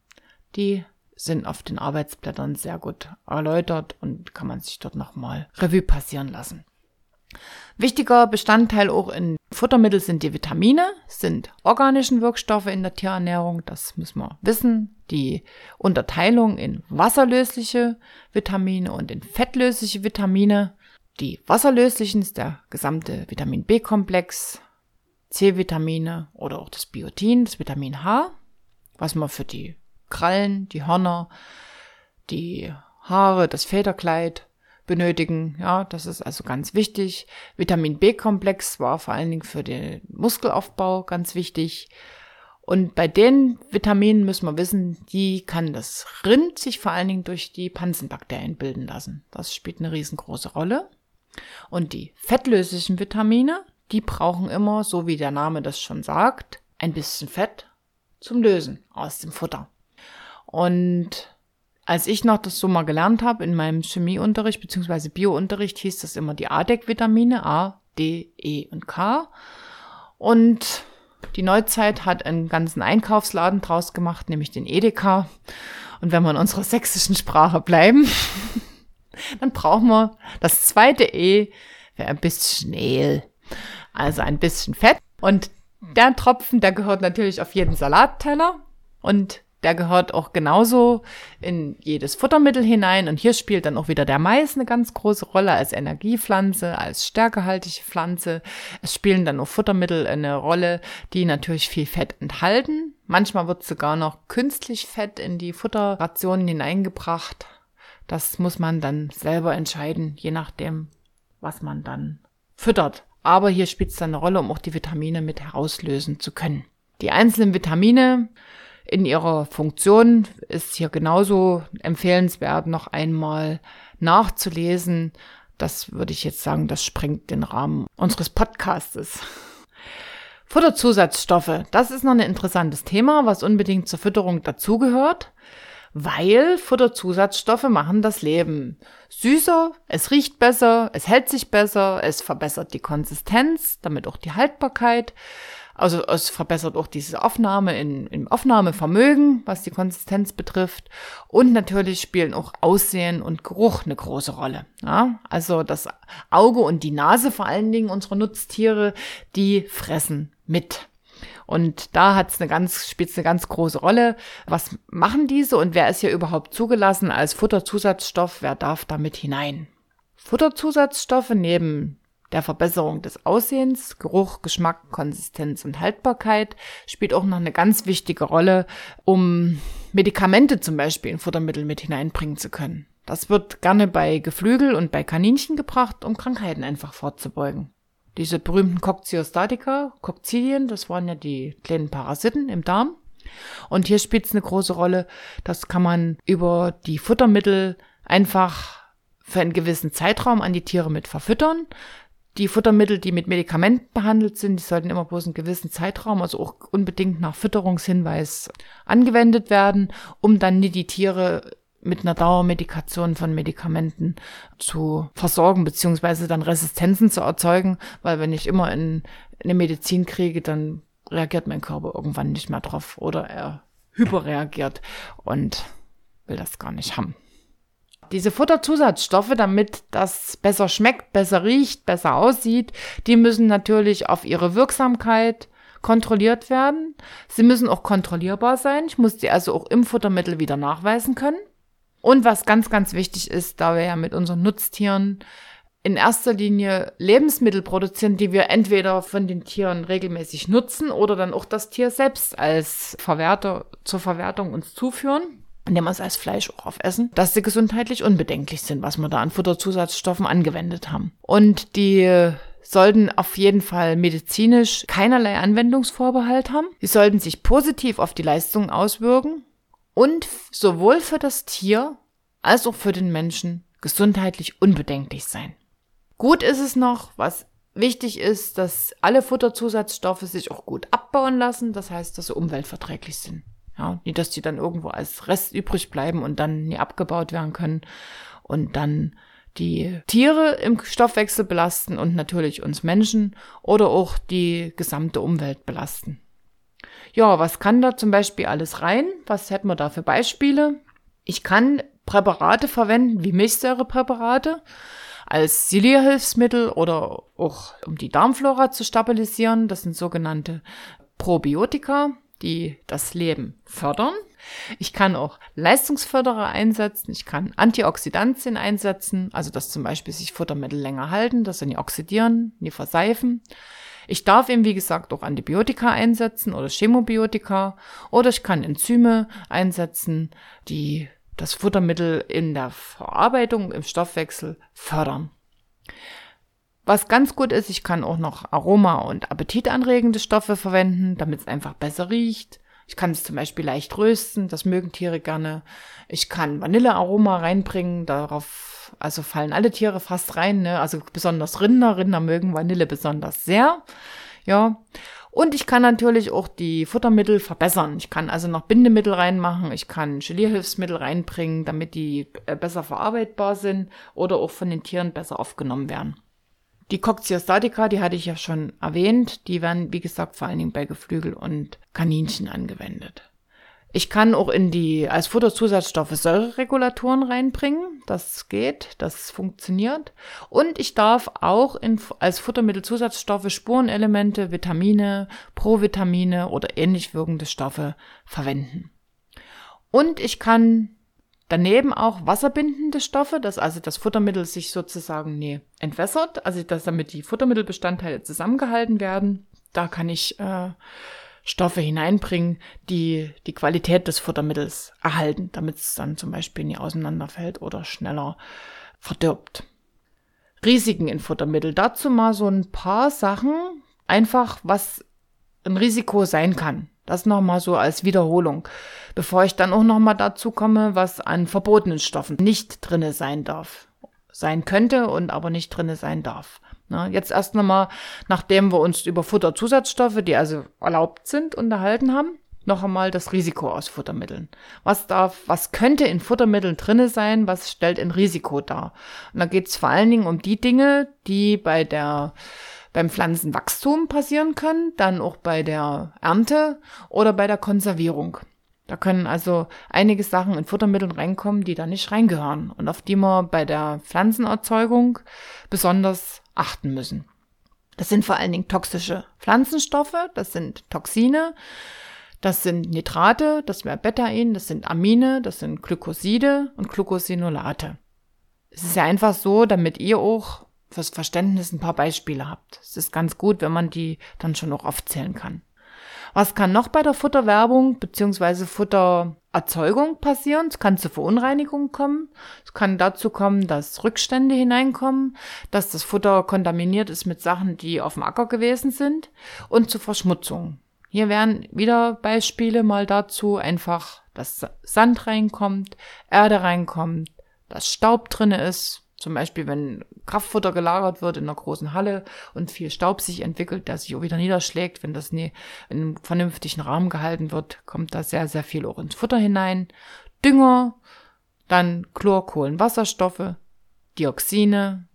Die sind auf den Arbeitsblättern sehr gut erläutert und kann man sich dort nochmal Revue passieren lassen. Wichtiger Bestandteil auch in Futtermittel sind die Vitamine, sind organischen Wirkstoffe in der Tierernährung, das müssen wir wissen. Die Unterteilung in wasserlösliche Vitamine und in fettlösliche Vitamine die wasserlöslichen ist der gesamte Vitamin B-Komplex, C-Vitamine oder auch das Biotin, das Vitamin H, was man für die Krallen, die Hörner, die Haare, das Federkleid benötigen. Ja, das ist also ganz wichtig. Vitamin B-Komplex war vor allen Dingen für den Muskelaufbau ganz wichtig. Und bei den Vitaminen müssen wir wissen, die kann das Rind sich vor allen Dingen durch die Pansenbakterien bilden lassen. Das spielt eine riesengroße Rolle. Und die fettlöslichen Vitamine, die brauchen immer, so wie der Name das schon sagt, ein bisschen Fett zum Lösen aus dem Futter. Und als ich noch das so mal gelernt habe in meinem Chemieunterricht bzw. Biounterricht, hieß das immer die ADEC-Vitamine, A, D, E und K. Und die Neuzeit hat einen ganzen Einkaufsladen draus gemacht, nämlich den Edeka. Und wenn wir in unserer sächsischen Sprache bleiben, dann brauchen wir das zweite E für ein bisschen Mehl. Also ein bisschen Fett. Und der Tropfen, der gehört natürlich auf jeden Salatteller. Und der gehört auch genauso in jedes Futtermittel hinein. Und hier spielt dann auch wieder der Mais eine ganz große Rolle als Energiepflanze, als stärkehaltige Pflanze. Es spielen dann auch Futtermittel eine Rolle, die natürlich viel Fett enthalten. Manchmal wird sogar noch künstlich Fett in die Futterrationen hineingebracht. Das muss man dann selber entscheiden, je nachdem, was man dann füttert. Aber hier spielt es dann eine Rolle, um auch die Vitamine mit herauslösen zu können. Die einzelnen Vitamine in ihrer Funktion ist hier genauso empfehlenswert, noch einmal nachzulesen. Das würde ich jetzt sagen, das sprengt den Rahmen unseres Podcastes. Futterzusatzstoffe, das ist noch ein interessantes Thema, was unbedingt zur Fütterung dazugehört, weil Futterzusatzstoffe machen das Leben süßer, es riecht besser, es hält sich besser, es verbessert die Konsistenz, damit auch die Haltbarkeit. Also es verbessert auch diese Aufnahme in, im Aufnahmevermögen, was die Konsistenz betrifft. Und natürlich spielen auch Aussehen und Geruch eine große Rolle. Ja? Also das Auge und die Nase vor allen Dingen unserer Nutztiere, die fressen mit. Und da hat es eine ganz, spielt eine ganz große Rolle. Was machen diese und wer ist hier überhaupt zugelassen als Futterzusatzstoff? Wer darf damit hinein? Futterzusatzstoffe neben der Verbesserung des Aussehens, Geruch, Geschmack, Konsistenz und Haltbarkeit spielt auch noch eine ganz wichtige Rolle, um Medikamente zum Beispiel in Futtermittel mit hineinbringen zu können. Das wird gerne bei Geflügel und bei Kaninchen gebracht, um Krankheiten einfach vorzubeugen. Diese berühmten Coccidiostatika, Coccidien, das waren ja die kleinen Parasiten im Darm. Und hier spielt es eine große Rolle. Das kann man über die Futtermittel einfach für einen gewissen Zeitraum an die Tiere mit verfüttern. Die Futtermittel, die mit Medikamenten behandelt sind, die sollten immer bloß einen gewissen Zeitraum, also auch unbedingt nach Fütterungshinweis angewendet werden, um dann nicht die Tiere mit einer Dauermedikation von Medikamenten zu versorgen, beziehungsweise dann Resistenzen zu erzeugen, weil wenn ich immer in, eine Medizin kriege, dann reagiert mein Körper irgendwann nicht mehr drauf oder er hyperreagiert und will das gar nicht haben. Diese Futterzusatzstoffe, damit das besser schmeckt, besser riecht, besser aussieht, die müssen natürlich auf ihre Wirksamkeit kontrolliert werden. Sie müssen auch kontrollierbar sein. Ich muss die also auch im Futtermittel wieder nachweisen können. Und was ganz, ganz wichtig ist, da wir ja mit unseren Nutztieren in erster Linie Lebensmittel produzieren, die wir entweder von den Tieren regelmäßig nutzen oder dann auch das Tier selbst als Verwerter zur Verwertung uns zuführen indem wir es als Fleisch auch aufessen, dass sie gesundheitlich unbedenklich sind, was wir da an Futterzusatzstoffen angewendet haben. Und die sollten auf jeden Fall medizinisch keinerlei Anwendungsvorbehalt haben. Sie sollten sich positiv auf die Leistungen auswirken und sowohl für das Tier als auch für den Menschen gesundheitlich unbedenklich sein. Gut ist es noch, was wichtig ist, dass alle Futterzusatzstoffe sich auch gut abbauen lassen, das heißt, dass sie umweltverträglich sind. Ja, nicht, dass die dann irgendwo als Rest übrig bleiben und dann nie abgebaut werden können und dann die Tiere im Stoffwechsel belasten und natürlich uns Menschen oder auch die gesamte Umwelt belasten. Ja, was kann da zum Beispiel alles rein? Was hätten wir da für Beispiele? Ich kann Präparate verwenden, wie Milchsäurepräparate, als Silierhilfsmittel oder auch um die Darmflora zu stabilisieren. Das sind sogenannte Probiotika die das Leben fördern. Ich kann auch Leistungsförderer einsetzen. Ich kann Antioxidantien einsetzen, also dass zum Beispiel sich Futtermittel länger halten, dass sie nie oxidieren, nie verseifen. Ich darf eben, wie gesagt, auch Antibiotika einsetzen oder Chemobiotika oder ich kann Enzyme einsetzen, die das Futtermittel in der Verarbeitung, im Stoffwechsel fördern. Was ganz gut ist, ich kann auch noch Aroma- und appetitanregende Stoffe verwenden, damit es einfach besser riecht. Ich kann es zum Beispiel leicht rösten, das mögen Tiere gerne. Ich kann Vanillearoma reinbringen, darauf, also fallen alle Tiere fast rein, ne? also besonders Rinder. Rinder mögen Vanille besonders sehr. Ja. Und ich kann natürlich auch die Futtermittel verbessern. Ich kann also noch Bindemittel reinmachen, ich kann Gelierhilfsmittel reinbringen, damit die äh, besser verarbeitbar sind oder auch von den Tieren besser aufgenommen werden. Die Coccyostatiker, die hatte ich ja schon erwähnt, die werden, wie gesagt, vor allen Dingen bei Geflügel und Kaninchen angewendet. Ich kann auch in die, als Futterzusatzstoffe Säureregulatoren reinbringen. Das geht, das funktioniert. Und ich darf auch in, als Futtermittelzusatzstoffe Spurenelemente, Vitamine, Provitamine oder ähnlich wirkende Stoffe verwenden. Und ich kann daneben auch wasserbindende Stoffe, dass also das Futtermittel sich sozusagen nee, entwässert, also dass damit die Futtermittelbestandteile zusammengehalten werden. Da kann ich äh, Stoffe hineinbringen, die die Qualität des Futtermittels erhalten, damit es dann zum Beispiel nie auseinanderfällt oder schneller verdirbt. Risiken in Futtermittel. Dazu mal so ein paar Sachen, einfach was ein Risiko sein kann. Das nochmal so als Wiederholung, bevor ich dann auch nochmal dazu komme, was an verbotenen Stoffen nicht drinne sein darf. Sein könnte und aber nicht drinne sein darf. Na, jetzt erst nochmal, nachdem wir uns über Futterzusatzstoffe, die also erlaubt sind, unterhalten haben, noch einmal das Risiko aus Futtermitteln. Was darf, was könnte in Futtermitteln drinne sein, was stellt ein Risiko dar? Und da geht es vor allen Dingen um die Dinge, die bei der beim Pflanzenwachstum passieren können, dann auch bei der Ernte oder bei der Konservierung. Da können also einige Sachen in Futtermitteln reinkommen, die da nicht reingehören und auf die wir bei der Pflanzenerzeugung besonders achten müssen. Das sind vor allen Dingen toxische Pflanzenstoffe, das sind Toxine, das sind Nitrate, das wäre Betain, das sind Amine, das sind Glykoside und Glucosinolate. Es ist ja einfach so, damit ihr auch fürs Verständnis ein paar Beispiele habt. Es ist ganz gut, wenn man die dann schon noch aufzählen kann. Was kann noch bei der Futterwerbung bzw. Futtererzeugung passieren? Es kann zu Verunreinigungen kommen. Es kann dazu kommen, dass Rückstände hineinkommen, dass das Futter kontaminiert ist mit Sachen, die auf dem Acker gewesen sind und zu Verschmutzung. Hier wären wieder Beispiele mal dazu einfach, dass Sand reinkommt, Erde reinkommt, dass Staub drinne ist, zum Beispiel, wenn Kraftfutter gelagert wird in einer großen Halle und viel Staub sich entwickelt, der sich auch wieder niederschlägt, wenn das nie in einem vernünftigen Rahmen gehalten wird, kommt da sehr, sehr viel auch ins Futter hinein. Dünger, dann Chlor, Kohlenwasserstoffe, Dioxine.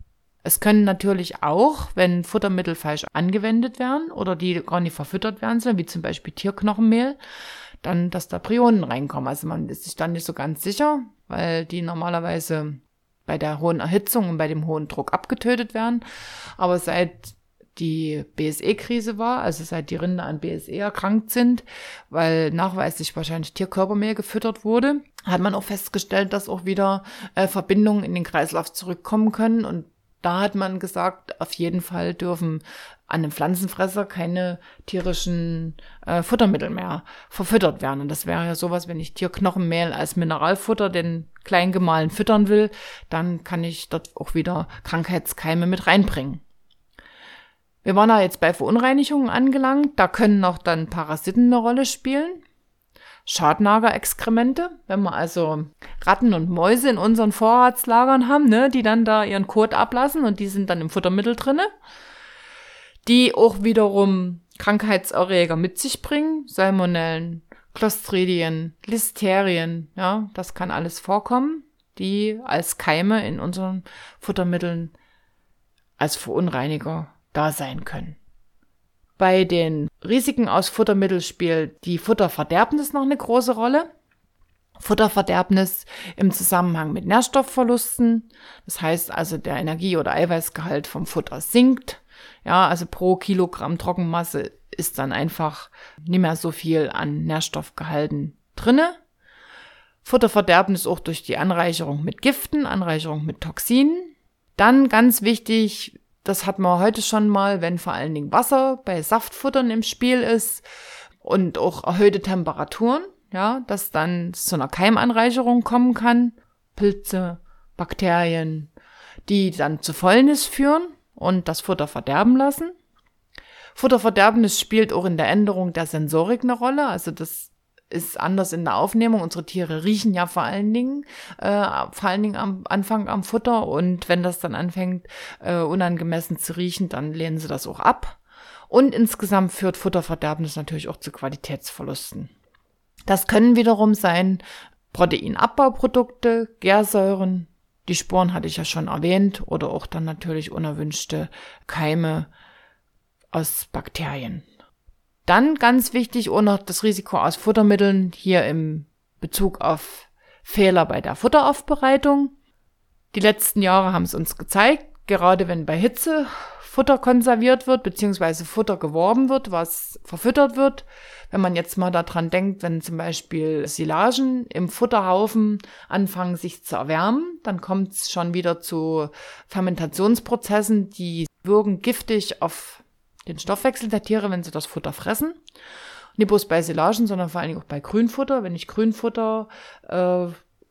Es können natürlich auch, wenn Futtermittel falsch angewendet werden oder die gar nicht verfüttert werden sollen, wie zum Beispiel Tierknochenmehl, dann, dass da Prionen reinkommen. Also man ist sich dann nicht so ganz sicher, weil die normalerweise bei der hohen Erhitzung und bei dem hohen Druck abgetötet werden. Aber seit die BSE-Krise war, also seit die Rinder an BSE erkrankt sind, weil nachweislich wahrscheinlich Tierkörpermehl gefüttert wurde, hat man auch festgestellt, dass auch wieder äh, Verbindungen in den Kreislauf zurückkommen können und da hat man gesagt, auf jeden Fall dürfen an einem Pflanzenfresser keine tierischen äh, Futtermittel mehr verfüttert werden. Und das wäre ja sowas, wenn ich Tierknochenmehl als Mineralfutter den Kleingemahlen füttern will, dann kann ich dort auch wieder Krankheitskeime mit reinbringen. Wir waren da jetzt bei Verunreinigungen angelangt. Da können auch dann Parasiten eine Rolle spielen. Schadnagerexkremente, wenn wir also Ratten und Mäuse in unseren Vorratslagern haben, ne, die dann da ihren Kot ablassen und die sind dann im Futtermittel drinne, die auch wiederum Krankheitserreger mit sich bringen, Salmonellen, Clostridien, Listerien, ja, das kann alles vorkommen, die als Keime in unseren Futtermitteln als Verunreiniger da sein können. Bei den Risiken aus Futtermitteln spielt die Futterverderbnis noch eine große Rolle. Futterverderbnis im Zusammenhang mit Nährstoffverlusten. Das heißt also, der Energie- oder Eiweißgehalt vom Futter sinkt. Ja, also pro Kilogramm Trockenmasse ist dann einfach nicht mehr so viel an Nährstoffgehalten drinne. Futterverderbnis auch durch die Anreicherung mit Giften, Anreicherung mit Toxinen. Dann ganz wichtig, das hat man heute schon mal, wenn vor allen Dingen Wasser bei Saftfuttern im Spiel ist und auch erhöhte Temperaturen, ja, dass dann zu einer Keimanreicherung kommen kann. Pilze, Bakterien, die dann zu Fäulnis führen und das Futter verderben lassen. Futterverderbnis spielt auch in der Änderung der Sensorik eine Rolle. Also das ist anders in der Aufnehmung. Unsere Tiere riechen ja vor allen Dingen, äh, vor allen Dingen am Anfang am Futter. Und wenn das dann anfängt, äh, unangemessen zu riechen, dann lehnen sie das auch ab. Und insgesamt führt Futterverderbnis natürlich auch zu Qualitätsverlusten. Das können wiederum sein Proteinabbauprodukte, Gärsäuren, die Sporen hatte ich ja schon erwähnt, oder auch dann natürlich unerwünschte Keime aus Bakterien. Dann ganz wichtig auch noch das Risiko aus Futtermitteln hier im Bezug auf Fehler bei der Futteraufbereitung. Die letzten Jahre haben es uns gezeigt, gerade wenn bei Hitze Futter konserviert wird, beziehungsweise Futter geworben wird, was verfüttert wird. Wenn man jetzt mal daran denkt, wenn zum Beispiel Silagen im Futterhaufen anfangen sich zu erwärmen, dann kommt es schon wieder zu Fermentationsprozessen, die wirken giftig auf den Stoffwechsel der Tiere, wenn sie das Futter fressen. Nicht bloß bei Silagen, sondern vor allen Dingen auch bei Grünfutter. Wenn ich Grünfutter äh,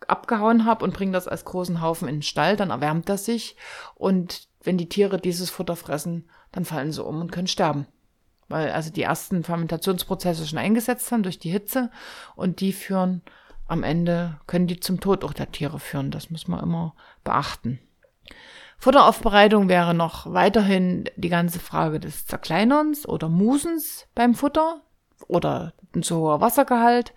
abgehauen habe und bringe das als großen Haufen in den Stall, dann erwärmt das sich und wenn die Tiere dieses Futter fressen, dann fallen sie um und können sterben. Weil also die ersten Fermentationsprozesse schon eingesetzt haben durch die Hitze und die führen am Ende, können die zum Tod auch der Tiere führen. Das muss man immer beachten. Futteraufbereitung wäre noch weiterhin die ganze Frage des Zerkleinerns oder Musens beim Futter oder ein zu hoher Wassergehalt.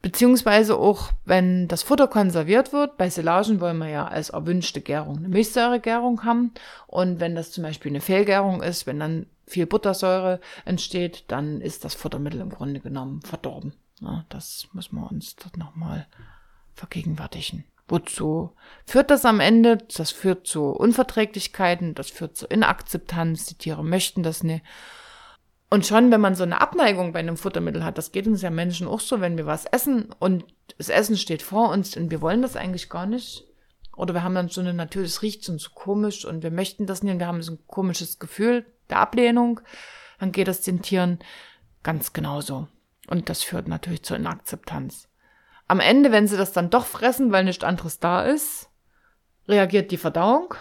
Beziehungsweise auch, wenn das Futter konserviert wird, bei Silagen wollen wir ja als erwünschte Gärung eine Milchsäuregärung haben. Und wenn das zum Beispiel eine Fehlgärung ist, wenn dann viel Buttersäure entsteht, dann ist das Futtermittel im Grunde genommen verdorben. Ja, das müssen wir uns dort nochmal vergegenwärtigen. Wozu führt das am Ende? Das führt zu Unverträglichkeiten, das führt zu Inakzeptanz, die Tiere möchten das nicht. Und schon, wenn man so eine Abneigung bei einem Futtermittel hat, das geht uns ja Menschen auch so, wenn wir was essen und das Essen steht vor uns und wir wollen das eigentlich gar nicht. Oder wir haben dann so eine natürlich, es riecht so komisch und wir möchten das nicht und wir haben so ein komisches Gefühl der Ablehnung, dann geht das den Tieren ganz genauso. Und das führt natürlich zur Inakzeptanz. Am Ende, wenn sie das dann doch fressen, weil nichts anderes da ist, reagiert die Verdauung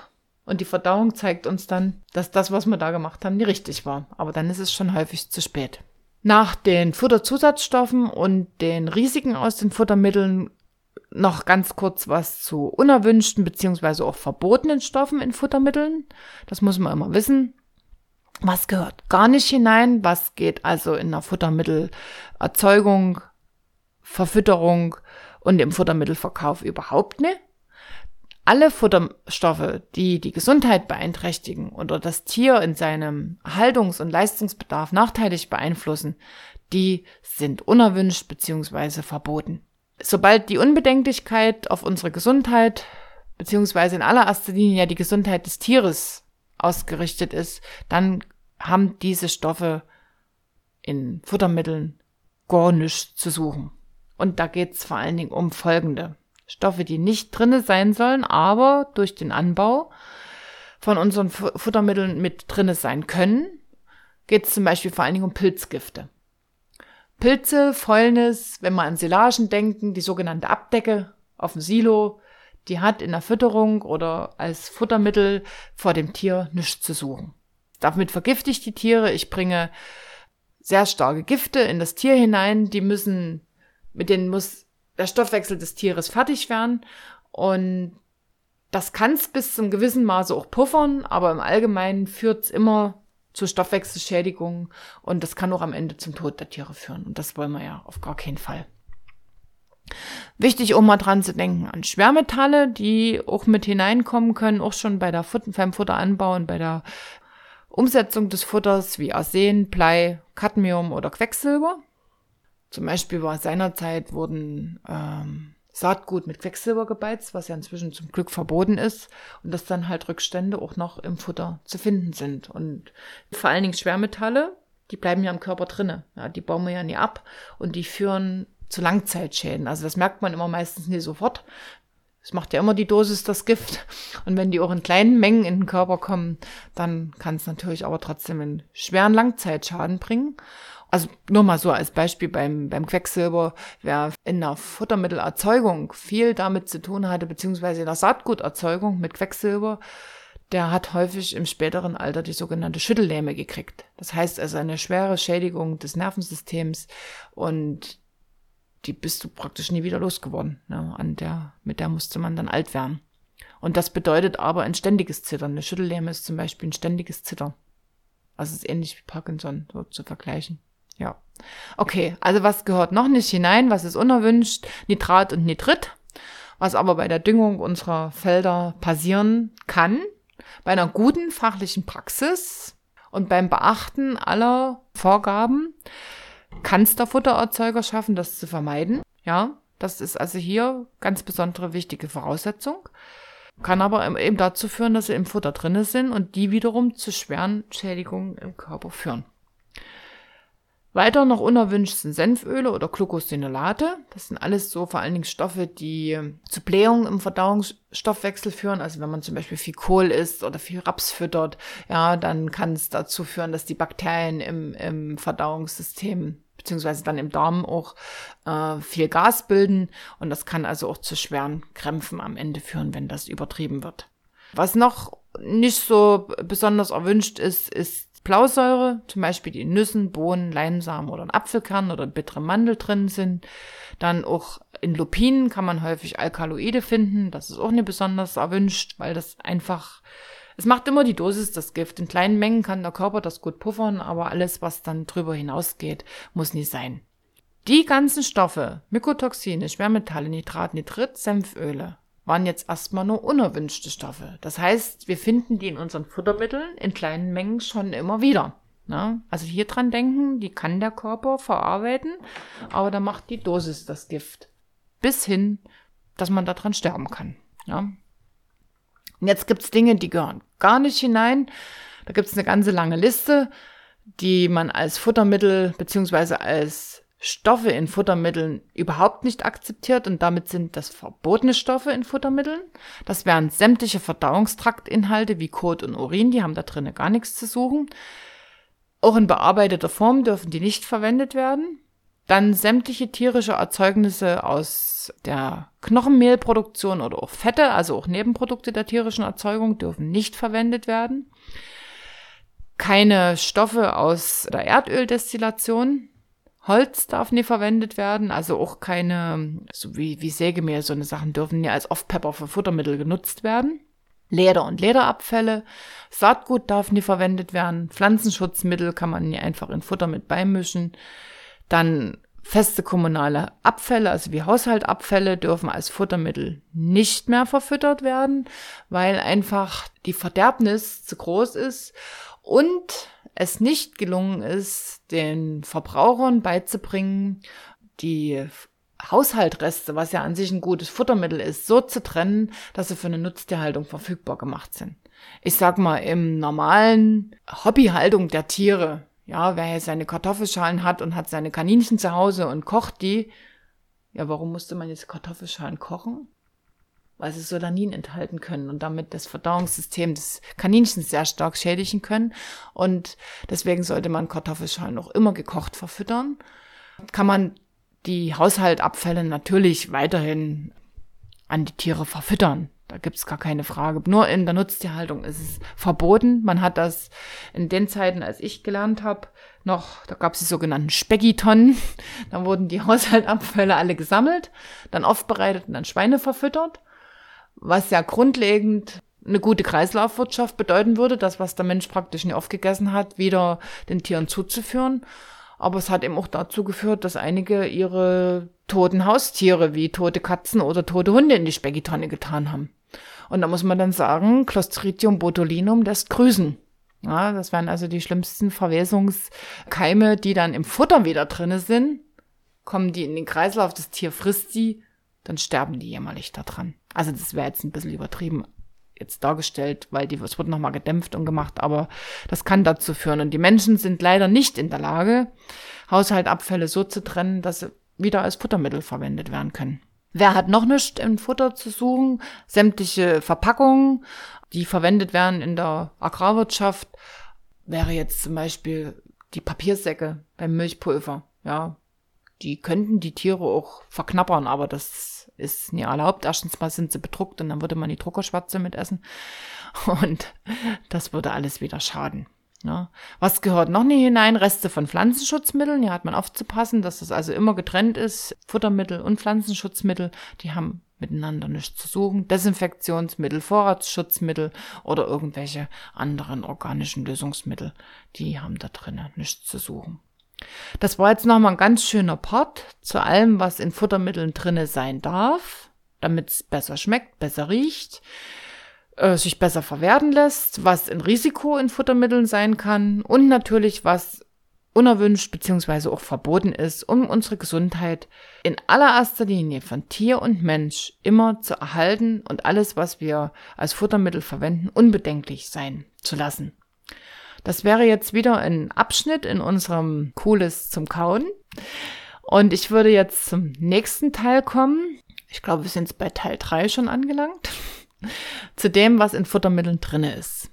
und die Verdauung zeigt uns dann, dass das, was wir da gemacht haben, nicht richtig war. Aber dann ist es schon häufig zu spät. Nach den Futterzusatzstoffen und den Risiken aus den Futtermitteln noch ganz kurz was zu unerwünschten beziehungsweise auch verbotenen Stoffen in Futtermitteln. Das muss man immer wissen. Was gehört gar nicht hinein? Was geht also in der Futtermittelerzeugung, Verfütterung und im Futtermittelverkauf überhaupt nicht? Alle Futterstoffe, die die Gesundheit beeinträchtigen oder das Tier in seinem Haltungs- und Leistungsbedarf nachteilig beeinflussen, die sind unerwünscht bzw. verboten. Sobald die Unbedenklichkeit auf unsere Gesundheit bzw. in allererster Linie ja die Gesundheit des Tieres ausgerichtet ist, dann haben diese Stoffe in Futtermitteln gar nichts zu suchen. Und da geht es vor allen Dingen um folgende. Stoffe, die nicht drinne sein sollen, aber durch den Anbau von unseren Futtermitteln mit drinne sein können, geht es zum Beispiel vor allen Dingen um Pilzgifte. Pilze, Fäulnis, wenn wir an Silagen denken, die sogenannte Abdecke auf dem Silo, die hat in der Fütterung oder als Futtermittel vor dem Tier nichts zu suchen. Damit vergifte ich die Tiere, ich bringe sehr starke Gifte in das Tier hinein, die müssen, mit denen muss der Stoffwechsel des Tieres fertig werden. Und das kann es bis zum gewissen Maße auch puffern, aber im Allgemeinen führt es immer zu Stoffwechselschädigungen und das kann auch am Ende zum Tod der Tiere führen. Und das wollen wir ja auf gar keinen Fall. Wichtig, um mal dran zu denken, an Schwermetalle, die auch mit hineinkommen können, auch schon bei der Futter, beim Futteranbau und bei der Umsetzung des Futters wie Arsen, Blei, Cadmium oder Quecksilber. Zum Beispiel war seinerzeit wurden ähm, Saatgut mit Quecksilber gebeizt, was ja inzwischen zum Glück verboten ist und dass dann halt Rückstände auch noch im Futter zu finden sind. Und vor allen Dingen Schwermetalle, die bleiben ja im Körper drinne. Ja, die bauen wir ja nie ab und die führen zu Langzeitschäden. Also das merkt man immer meistens nie sofort. Es macht ja immer die Dosis das Gift. Und wenn die auch in kleinen Mengen in den Körper kommen, dann kann es natürlich aber trotzdem einen schweren Langzeitschaden bringen. Also nur mal so als Beispiel beim, beim Quecksilber, wer in der Futtermittelerzeugung viel damit zu tun hatte, beziehungsweise in der Saatguterzeugung mit Quecksilber, der hat häufig im späteren Alter die sogenannte Schüttellähme gekriegt. Das heißt also eine schwere Schädigung des Nervensystems und die bist du praktisch nie wieder losgeworden. Ne? An der, mit der musste man dann alt werden. Und das bedeutet aber ein ständiges Zittern. Eine Schüttellähme ist zum Beispiel ein ständiges Zittern. Also ist ähnlich wie Parkinson, so zu vergleichen. Ja. Okay, also was gehört noch nicht hinein? Was ist unerwünscht? Nitrat und Nitrit. Was aber bei der Düngung unserer Felder passieren kann, bei einer guten fachlichen Praxis und beim Beachten aller Vorgaben kann es der Futtererzeuger schaffen, das zu vermeiden. Ja, das ist also hier ganz besondere wichtige Voraussetzung. Kann aber eben dazu führen, dass sie im Futter drinne sind und die wiederum zu schweren Schädigungen im Körper führen. Weiter noch unerwünscht sind Senföle oder Glucosinolate. Das sind alles so vor allen Dingen Stoffe, die zu Blähungen im Verdauungsstoffwechsel führen. Also wenn man zum Beispiel viel Kohl isst oder viel Raps füttert, ja, dann kann es dazu führen, dass die Bakterien im, im Verdauungssystem beziehungsweise dann im Darm auch äh, viel Gas bilden und das kann also auch zu schweren Krämpfen am Ende führen, wenn das übertrieben wird. Was noch nicht so besonders erwünscht ist, ist Blausäure, zum Beispiel die Nüssen, Bohnen, Leinsamen oder ein Apfelkern oder bittere Mandel drin sind. Dann auch in Lupinen kann man häufig Alkaloide finden. Das ist auch nicht besonders erwünscht, weil das einfach, es macht immer die Dosis das Gift. In kleinen Mengen kann der Körper das gut puffern, aber alles, was dann drüber hinausgeht, muss nicht sein. Die ganzen Stoffe, Mykotoxine, Schwermetalle, Nitrat, Nitrit, Senföle, waren jetzt erstmal nur unerwünschte Stoffe. Das heißt, wir finden die in unseren Futtermitteln in kleinen Mengen schon immer wieder. Ne? Also hier dran denken, die kann der Körper verarbeiten, aber da macht die Dosis das Gift. Bis hin, dass man daran sterben kann. Ja? Und jetzt gibt's Dinge, die gehören gar nicht hinein. Da gibt's eine ganze lange Liste, die man als Futtermittel beziehungsweise als Stoffe in Futtermitteln überhaupt nicht akzeptiert und damit sind das verbotene Stoffe in Futtermitteln. Das wären sämtliche Verdauungstraktinhalte wie Kot und Urin, die haben da drinnen gar nichts zu suchen. Auch in bearbeiteter Form dürfen die nicht verwendet werden. Dann sämtliche tierische Erzeugnisse aus der Knochenmehlproduktion oder auch Fette, also auch Nebenprodukte der tierischen Erzeugung, dürfen nicht verwendet werden. Keine Stoffe aus der Erdöldestillation, Holz darf nie verwendet werden, also auch keine, so wie, wie Sägemehl, so eine Sachen dürfen nie als Off-Pepper für Futtermittel genutzt werden. Leder und Lederabfälle, Saatgut darf nie verwendet werden, Pflanzenschutzmittel kann man nie einfach in Futter mit beimischen. Dann feste kommunale Abfälle, also wie Haushaltabfälle, dürfen als Futtermittel nicht mehr verfüttert werden, weil einfach die Verderbnis zu groß ist und es nicht gelungen ist, den Verbrauchern beizubringen, die Haushaltreste, was ja an sich ein gutes Futtermittel ist, so zu trennen, dass sie für eine Nutztierhaltung verfügbar gemacht sind. Ich sag mal, im normalen Hobbyhaltung der Tiere, ja, wer hier seine Kartoffelschalen hat und hat seine Kaninchen zu Hause und kocht die, ja, warum musste man jetzt Kartoffelschalen kochen? weil sie Solanin enthalten können und damit das Verdauungssystem des Kaninchens sehr stark schädigen können. Und deswegen sollte man Kartoffelschalen noch immer gekocht verfüttern. Kann man die Haushaltabfälle natürlich weiterhin an die Tiere verfüttern. Da gibt's gar keine Frage. Nur in der Nutztierhaltung ist es verboten. Man hat das in den Zeiten, als ich gelernt habe, noch, da gab's die sogenannten Speggitonnen. Da wurden die Haushaltabfälle alle gesammelt, dann aufbereitet und dann Schweine verfüttert was ja grundlegend eine gute Kreislaufwirtschaft bedeuten würde, das, was der Mensch praktisch nie aufgegessen hat, wieder den Tieren zuzuführen. Aber es hat eben auch dazu geführt, dass einige ihre toten Haustiere wie tote Katzen oder tote Hunde in die Speckitonne getan haben. Und da muss man dann sagen, Clostridium botulinum lässt grüßen. Ja, das wären also die schlimmsten Verwesungskeime, die dann im Futter wieder drinne sind. Kommen die in den Kreislauf, das Tier frisst sie, dann sterben die jämmerlich daran. Also das wäre jetzt ein bisschen übertrieben jetzt dargestellt, weil die, es wird nochmal gedämpft und gemacht, aber das kann dazu führen. Und die Menschen sind leider nicht in der Lage, Haushaltabfälle so zu trennen, dass sie wieder als Futtermittel verwendet werden können. Wer hat noch nichts im Futter zu suchen? Sämtliche Verpackungen, die verwendet werden in der Agrarwirtschaft, wäre jetzt zum Beispiel die Papiersäcke beim Milchpulver. Ja, die könnten die Tiere auch verknappern, aber das ist nie erlaubt. Erstens mal sind sie bedruckt und dann würde man die Druckerschwärze mitessen. Und das würde alles wieder schaden. Ja. Was gehört noch nicht hinein? Reste von Pflanzenschutzmitteln. Hier hat man aufzupassen, dass das also immer getrennt ist. Futtermittel und Pflanzenschutzmittel, die haben miteinander nichts zu suchen. Desinfektionsmittel, Vorratsschutzmittel oder irgendwelche anderen organischen Lösungsmittel, die haben da drinnen nichts zu suchen. Das war jetzt nochmal ein ganz schöner Part zu allem, was in Futtermitteln drinne sein darf, damit es besser schmeckt, besser riecht, äh, sich besser verwerten lässt, was ein Risiko in Futtermitteln sein kann und natürlich was unerwünscht bzw. auch verboten ist, um unsere Gesundheit in allererster Linie von Tier und Mensch immer zu erhalten und alles, was wir als Futtermittel verwenden, unbedenklich sein zu lassen. Das wäre jetzt wieder ein Abschnitt in unserem Cooles zum Kauen. Und ich würde jetzt zum nächsten Teil kommen. Ich glaube, wir sind jetzt bei Teil 3 schon angelangt. Zu dem, was in Futtermitteln drinne ist.